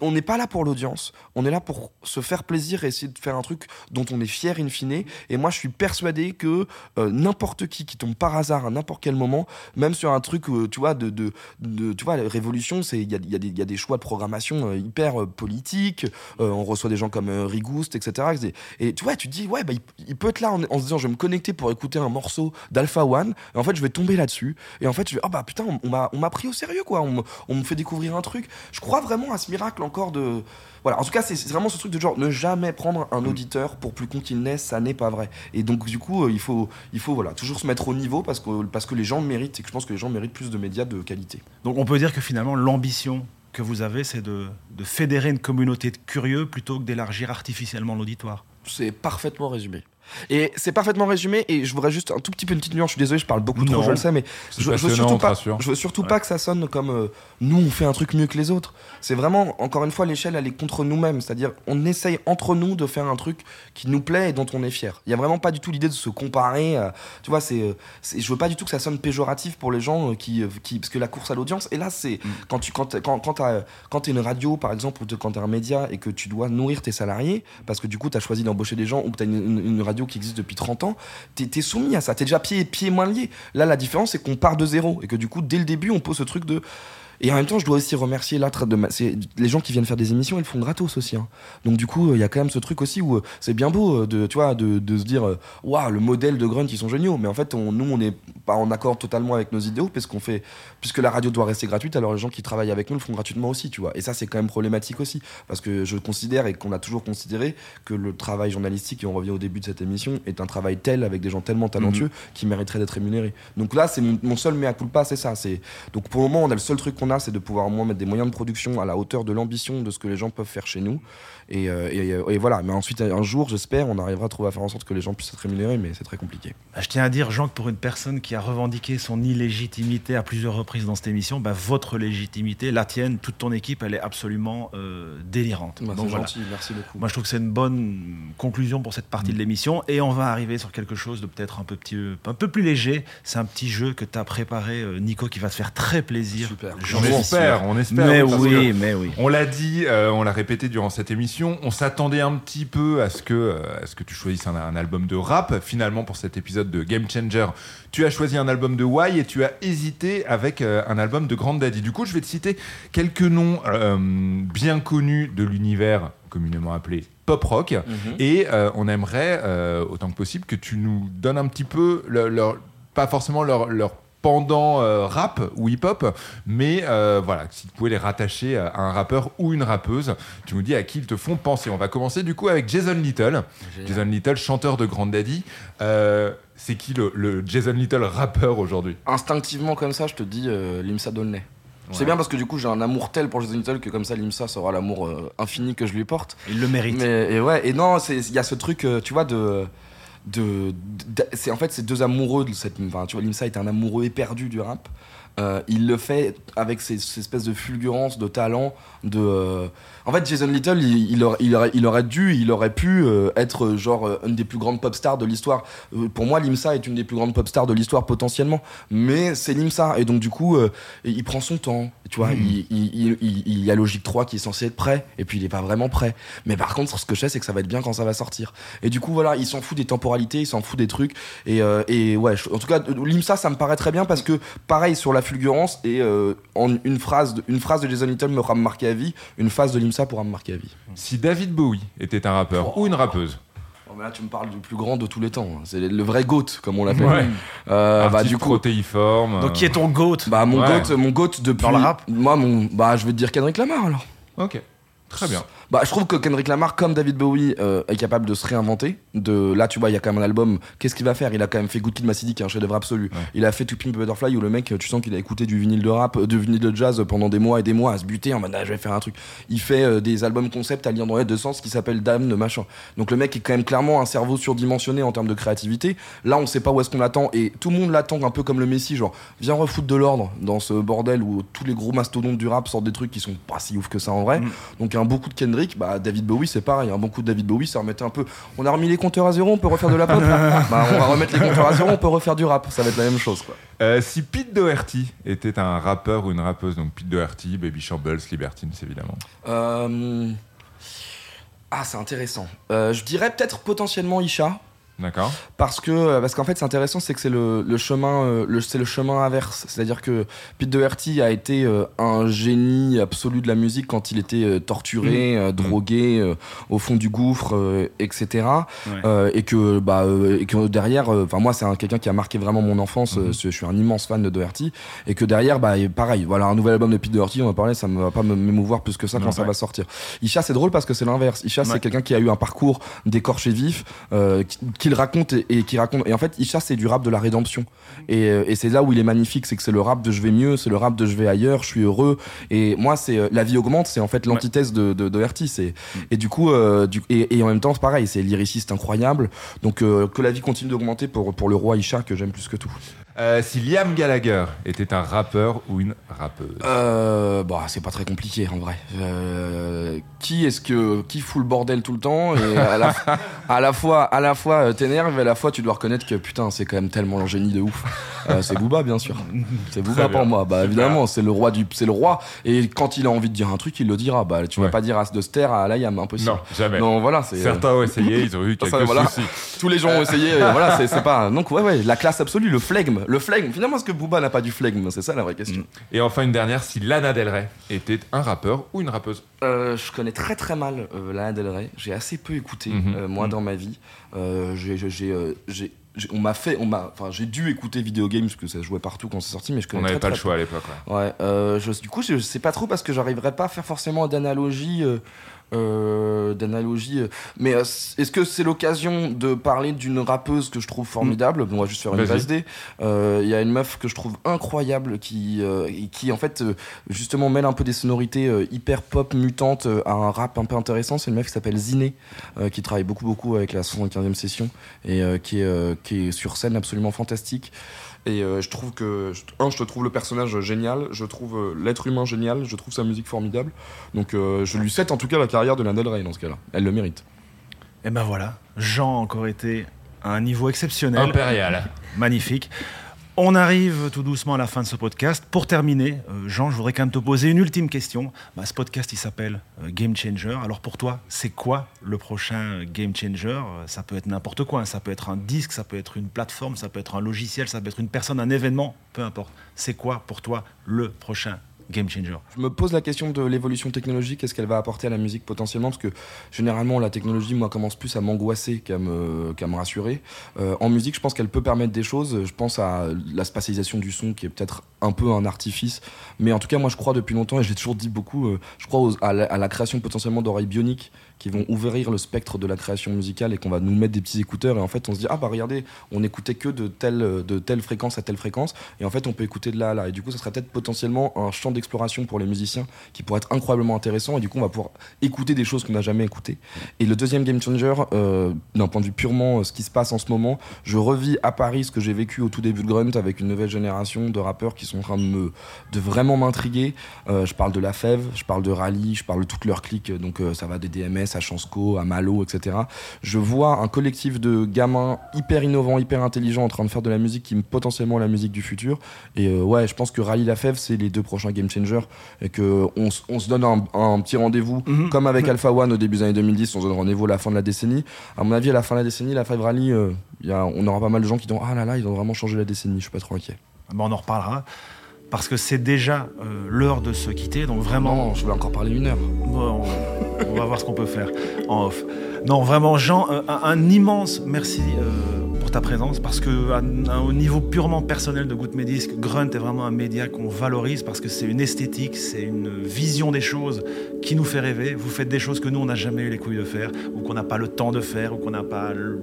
On n'est pas là pour l'audience, on est là pour se faire plaisir et essayer de faire un truc dont on est fier in fine. Et moi, je suis persuadé que euh, n'importe qui qui tombe par hasard à n'importe quel moment, même sur un truc, euh, tu vois, de, de, tu vois, la révolution, c'est il y a, y a des- choix de programmation euh, hyper politiques. on reçoit des gens comme Rigouste, etc. Et, tu vois, tu dis, ouais, bah, il, peut être là en, se disant, je vais me connecter pour écouter un morceau d'Alpha One. Et en fait, je vais tomber là-dessus. Et en fait, je vais, oh bah putain, on, on m'a, pris au sérieux, quoi. On, me- on me fait découvrir un truc. Je crois vraiment à ce miracle encore de. Voilà, en tout cas, c'est vraiment ce truc de genre ne jamais prendre un auditeur pour plus con qu'il n'est, ça n'est pas vrai. Et donc, du coup, euh, il faut, il faut voilà, toujours se mettre au niveau parce que, parce que les gens méritent et que je pense que les gens méritent plus de médias de qualité. Donc on peut dire que finalement l'ambition que vous avez, c'est de, de fédérer une communauté de curieux plutôt que d'élargir artificiellement l'auditoire. C'est parfaitement résumé. Et c'est parfaitement résumé. Et je voudrais juste un tout petit peu une petite nuance. Je suis désolé, je parle beaucoup trop, Non. je le sais, mais je, je veux surtout pas, je veux surtout Ouais. pas que ça sonne comme euh, nous on fait un truc mieux que les autres. C'est vraiment encore une fois l'échelle elle est contre nous-mêmes, c'est-à-dire on essaye entre nous de faire un truc qui nous plaît et dont on est fier. Il y a vraiment pas du tout l'idée de se comparer. euh, tu vois, c'est, euh, c'est- je veux pas du tout que ça sonne péjoratif pour les gens qui, qui parce que la course à l'audience. Et là c'est Mm. quand tu quand quand quand t'es une radio par exemple ou quand t'es un média et que tu dois nourrir tes salariés parce que du coup t'as choisi d'embaucher des gens ou que t'as une, une, une radio qui existe depuis 30 ans, t'es es soumis à ça. T'es déjà pieds pieds moins liés. Là la différence c'est qu'on part de zéro et que du coup dès le début on pose ce truc de et en même temps, je dois aussi remercier là, de ma- les gens qui viennent faire des émissions, ils le font gratos aussi. hein. Donc du coup, il y a quand même ce truc aussi où euh, c'est bien beau euh, de, tu vois, de, de se dire, euh, waouh, le modèle de Grunt, ils sont géniaux. Mais en fait, on- nous, on n'est pas en accord totalement avec nos idéaux, parce qu'on fait, puisque la radio doit rester gratuite, alors les gens qui travaillent avec nous le font gratuitement aussi, tu vois. Et ça, c'est quand même problématique aussi, parce que je considère et qu'on a toujours considéré que le travail journalistique, et on revient au début de cette émission, est un travail tel avec des gens tellement talentueux qui mériteraient d'être rémunérés. Donc là, c'est mon, mon seul mea culpa, c'est ça. C'est donc pour le moment, on a le seul truc qu'on a, c'est de pouvoir au moins mettre des moyens de production à la hauteur de l'ambition de ce que les gens peuvent faire chez nous. Et, euh, et, euh, et voilà. Mais ensuite, un jour, j'espère, on arrivera à trouver à faire en sorte que les gens puissent être rémunérés, mais c'est très compliqué. Bah, Je tiens à dire, Jean, que pour une personne qui a revendiqué son illégitimité à plusieurs reprises dans cette émission, bah, votre légitimité, la tienne, toute ton équipe, elle est absolument euh, délirante. Bah, Donc voilà. gentil, merci beaucoup. Moi, je trouve que c'est une bonne conclusion pour cette partie de l'émission. Et on va arriver sur quelque chose de peut-être un peu, petit, un peu plus léger. C'est un petit jeu que tu as préparé, euh, Nico, qui va te faire très plaisir. Super. On espère, on espère. Mais oui, mais oui. On l'a dit, euh, on l'a répété durant cette émission, on s'attendait un petit peu à ce que, euh, à ce que tu choisisses un, un album de rap. Finalement, pour cet épisode de Game Changer, tu as choisi un album de Y et tu as hésité avec euh, un album de Grand Daddy. Du coup, je vais te citer quelques noms bien connus de l'univers communément appelé pop rock. Mhm. Et on aimerait, autant que possible, que tu nous donnes un petit peu leur, leur- pas forcément leur, leur pendant euh, rap ou hip-hop, mais euh, voilà, si tu pouvais les rattacher à un rappeur ou une rappeuse, tu nous dis à qui ils te font penser. On va commencer du coup avec Jason Little. Jason Little, chanteur de Grand Daddy. Euh, c'est qui le, le Jason Little rappeur aujourd'hui? Instinctivement, comme ça, je te dis euh, Limsa Dolnay. C'est bien parce que du coup j'ai un amour tel pour Jason Little que comme ça Limsa saura l'amour euh, infini que je lui porte. Il le mérite. Mais et ouais, et non, c'est- il y a ce truc, euh, tu vois, de. De, de- c'est en fait ces deux amoureux de cette enfin, tu vois Limsa est un amoureux éperdu du rap. Euh, il le fait avec ces espèces de fulgurance de talent de euh, en fait Jason Little il, il aurait, il, aurait, il aurait dû il aurait pu euh, être euh, genre euh, une des plus grandes pop stars de l'histoire. Euh, pour moi Limsa est une des plus grandes pop stars de l'histoire potentiellement. Mais c'est Limsa. Et donc du coup il prend son temps. Tu vois il, il, y a Logique 3 qui est censé être prêt. Et puis il est pas vraiment prêt. Mais par contre ce que je sais c'est que ça va être bien quand ça va sortir. Et du coup voilà il s'en fout des temporalités il s'en fout des trucs. Et, et ouais je- en tout cas Limsa ça me paraît très bien parce que pareil sur la fulgurance et en une phrase, de, une phrase de Jason Little me marquer à vie, une phrase de Limsa pourra me marquer à vie. Si David Bowie était un rappeur ou une rappeuse oh, là, tu me parles du plus grand de tous les temps. C'est le vrai GOAT, comme on l'appelle. Ouais. Euh, bah, du coup, protéiforme. Donc, qui est ton GOAT Bah, mon GOAT, mon GOAT depuis. Dans le rap Moi, mon, bah, je vais te dire Kendrick Lamar alors. Ok. Très bien. Bah, je trouve que Kendrick Lamar, comme David Bowie, euh, est capable de se réinventer. De là, tu vois, il y a quand même un album. Qu'est-ce qu'il va faire? Il a quand même fait Good Kid, Mad qui est un chef-d'œuvre absolu. Il a fait To Pimp Butterfly où le mec, tu sens qu'il a écouté du vinyle de rap, euh, du vinyle de jazz pendant des mois et des mois à se buter en mode ah, je vais faire un truc. Il fait euh, des albums concept à lire dans les deux sens qui s'appellent Dame de machin. Donc le mec est quand même clairement un cerveau surdimensionné en termes de créativité. Là, on sait pas où est-ce qu'on l'attend et tout le monde l'attend un peu comme le Messi, genre viens refoutre de l'ordre dans ce bordel où tous les gros mastodontes du rap sortent des trucs qui sont pas si ouf que ça en vrai. Mm. Donc un beaucoup de Kendrick, bah David Bowie c'est pareil. Un bon coup de David Bowie, ça remettait un peu. On a remis les compteurs à zéro, on peut refaire de la pop. bah, on va remettre les compteurs à zéro, on peut refaire du rap. Ça va être la même chose, quoi. Euh, si Pete Doherty était un rappeur ou une rappeuse, donc Pete Doherty, Baby Shambles, Libertines, évidemment. Euh... Ah, c'est intéressant. Euh, je dirais peut-être potentiellement Isha. D'accord. Parce que euh, parce qu'en fait c'est intéressant c'est que c'est le, le, chemin euh, le, c'est le chemin inverse c'est-à-dire que Pete Doherty a été euh, un génie absolu de la musique quand il était torturé mmh. drogué mmh. au fond du gouffre etc et que bah et que derrière enfin moi c'est quelqu'un qui a marqué vraiment mon enfance mmh. je suis un immense fan de Doherty et que derrière bah pareil voilà un nouvel album de Pete Doherty on va parler ça me va pas m'émouvoir plus que ça quand ça va sortir Isha c'est drôle parce que c'est l'inverse Isha c'est quelqu'un qui a eu un parcours d'écorché vif qui, qu'il raconte et, qui raconte. Et en fait, Isha, c'est du rap de la rédemption. Et, euh, et c'est là où il est magnifique, c'est que c'est le rap de je vais mieux, c'est le rap de je vais ailleurs, je suis heureux. Et moi, c'est euh, la vie augmente, c'est en fait l'antithèse de, de, de mm. Et, du coup, euh, du, et, et, en même temps, c'est pareil, c'est lyriciste incroyable. Donc que la vie continue d'augmenter pour, pour le roi Isha que j'aime plus que tout. Euh, si Liam Gallagher était un rappeur ou une rappeuse euh, bah, c'est pas très compliqué en vrai. Euh, qui est-ce que qui fout le bordel tout le temps et à la, à la fois à la fois euh, t'énerve et à la fois tu dois reconnaître que putain c'est quand même tellement un génie de ouf. Euh, c'est Booba bien sûr. C'est Booba pour moi. Bah évidemment c'est le roi du c'est le roi et quand il a envie de dire un truc il le dira. Bah tu vas pas dire As de Ster à Liam impossible. Non jamais. Non voilà certains ont essayé ils ont eu quelques soucis. Tous les gens ont essayé voilà c'est pas donc ouais ouais la classe absolue le flegme le flegme. Finalement, est-ce que Booba n'a pas du flegme? C'est ça la vraie question. Et enfin, une dernière si Lana Del Rey était un rappeur ou une rappeuse euh, Je connais très très mal euh, Lana Del Rey. J'ai assez peu écouté, mhm. euh, moi, mhm. dans ma vie. j'ai on m'a fait on m'a enfin j'ai dû écouter Video Games parce que ça jouait partout quand c'est sorti mais je connais on n'avait pas le choix à l'époque ouais, ouais du coup je, sais pas trop parce que j'arriverais pas à faire forcément d'analogie euh, d'analogie. Mais euh, est-ce que c'est l'occasion de parler d'une rappeuse que je trouve formidable? On va juste faire une base euh, Il y a une meuf que je trouve incroyable qui, qui en fait, justement, mêle un peu des sonorités hyper pop mutantes à un rap un peu intéressant. C'est une meuf qui s'appelle Ziné, qui travaille beaucoup, beaucoup avec la 75e session et qui, est, qui est sur scène absolument fantastique. Et euh, je trouve que, un, je te trouve le personnage génial, je trouve euh, l'être humain génial, je trouve sa musique formidable. Donc euh, je lui souhaite en tout cas la carrière de Lana Del Rey dans ce cas-là. Elle le mérite. Et ben voilà, Jean a encore été à un niveau exceptionnel. Impérial. Magnifique. On arrive tout doucement à la fin de ce podcast. Pour terminer, euh, Jean, je voudrais quand même te poser une ultime question. Bah, ce podcast, il s'appelle euh, Game Changer. Alors pour toi, c'est quoi le prochain Game Changer? Euh, Ça peut être n'importe quoi. Hein. Ça peut être un disque, ça peut être une plateforme, ça peut être un logiciel, ça peut être une personne, un événement, peu importe. C'est quoi pour toi le prochain game changer. Je me pose la question de l'évolution technologique, qu'est-ce qu'elle va apporter à la musique potentiellement, parce que généralement la technologie, moi, commence plus à m'angoisser qu'à me, me rassurer. Euh, en musique, je pense qu'elle peut permettre des choses. Je pense à la spatialisation du son, qui est peut-être un peu un artifice, mais en tout cas, moi, je crois depuis longtemps, et j'ai toujours dit beaucoup, euh, je crois à, la, création potentiellement d'oreilles bioniques qui vont ouvrir le spectre de la création musicale et qu'on va nous mettre des petits écouteurs. Et en fait on se dit ah bah regardez on écoutait que de telle de telle fréquence à telle fréquence. Et en fait on peut écouter de là à là. Et du coup ça serait peut-être potentiellement un champ d'exploration pour les musiciens qui pourrait être incroyablement intéressant et du coup on va pouvoir écouter des choses qu'on n'a jamais écoutées. Et le deuxième game changer euh, d'un point de vue purement euh, ce qui se passe en ce moment je revis à Paris ce que j'ai vécu au tout début de Grunt avec une nouvelle génération de rappeurs qui sont en train de de vraiment m'intriguer. Euh, je parle de La Fève je parle de Rally je parle de toutes leurs clics donc ça va des DMS à Chansco, à Malo, etc. Je vois un collectif de gamins hyper innovants, hyper intelligents en train de faire de la musique qui est potentiellement la musique du futur. Et euh, ouais, je pense que Rally La Fève, c'est les deux prochains game changers et que on, se donne un, petit rendez-vous, mhm. comme avec Alpha One au début des années 2010, on se donne rendez-vous à la fin de la décennie. À mon avis, à la fin de la décennie, la Fève Rally, euh, y a, on aura pas mal de gens qui disent Ah là là, ils ont vraiment changé la décennie, je suis pas trop inquiet. Bon, on en reparlera. Parce que c'est déjà euh, l'heure de se quitter. Donc vraiment, Non, je vais encore parler une heure. Bon, on, on va voir ce qu'on peut faire en off. Non, vraiment, Jean, un, un- immense merci euh, pour ta présence parce que à- à- au niveau purement personnel de Good Disc, Grunt est vraiment un média qu'on valorise parce que c'est une esthétique, c'est une vision des choses qui nous fait rêver. Vous faites des choses que nous, on n'a jamais eu les couilles de faire ou qu'on n'a pas le temps de faire ou qu'on n'a pas le...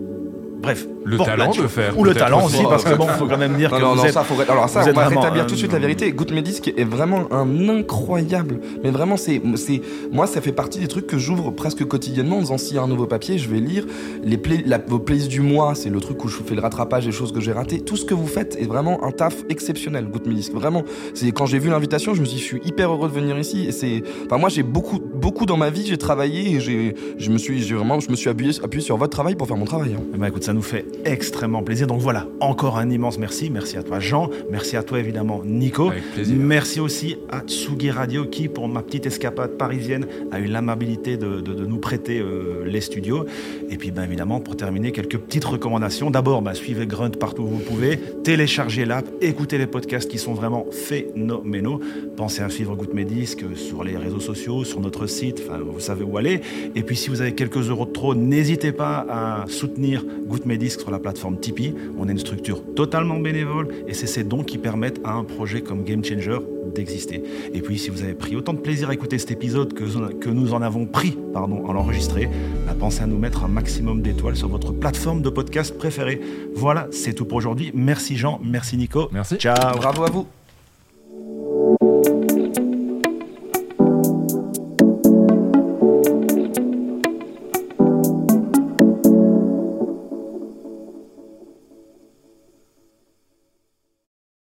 Bref, Le Bon, talent de faire, Ou le talent aussi. parce que bon, faut quand même dire Non, que non, vous non, êtes- ça, faut... Alors ça, vous on êtes va rétablir tout de suite la vérité. Good Medisc est vraiment un incroyable. Mais vraiment, c'est, c'est, moi, ça fait partie des trucs que j'ouvre presque quotidiennement en disant s'il y a un nouveau papier, je vais lire. Les play- la- vos playlists du mois, c'est le truc où je fais le rattrapage des choses que j'ai ratées. Tout ce que vous faites est vraiment un taf exceptionnel, Good Medisc. Vraiment, c'est quand j'ai vu l'invitation, je me suis dit, je suis hyper heureux de venir ici. Et c'est, enfin, moi, j'ai beaucoup, beaucoup dans ma vie, j'ai travaillé et j'ai, je me suis, j'ai vraiment, je me suis appuyé, appuyé sur votre travail pour faire mon travail. hein. Ben, écoute, ça nous fait extrêmement plaisir. Donc voilà, encore un immense merci. Merci à toi, Jean. Merci à toi, évidemment, Nico. Avec plaisir. Merci aussi à Tsugi Radio qui, pour ma petite escapade parisienne, a eu l'amabilité de, de- de nous prêter euh, les studios. Et puis, ben, évidemment, pour terminer, quelques petites recommandations. D'abord, ben, suivez Grunt partout où vous pouvez. Téléchargez l'app, écoutez les podcasts qui sont vraiment phénoménaux. Pensez à suivre Goutte Mes Disques sur les réseaux sociaux, sur notre site, enfin, vous savez où aller. Et puis, si vous avez quelques euros de trop, n'hésitez pas à soutenir Mes Disques sur la plateforme Tipeee. On est une structure totalement bénévole et c'est ces dons qui permettent à un projet comme Game Changer d'exister. Et puis, si vous avez pris autant de plaisir à écouter cet épisode que, que nous en avons pris pardon, à l'enregistrer, bah, pensez à nous mettre un maximum d'étoiles sur votre plateforme de podcast préférée. Voilà, c'est tout pour aujourd'hui. Merci Jean, merci Nico. Merci. Ciao. Bravo à vous.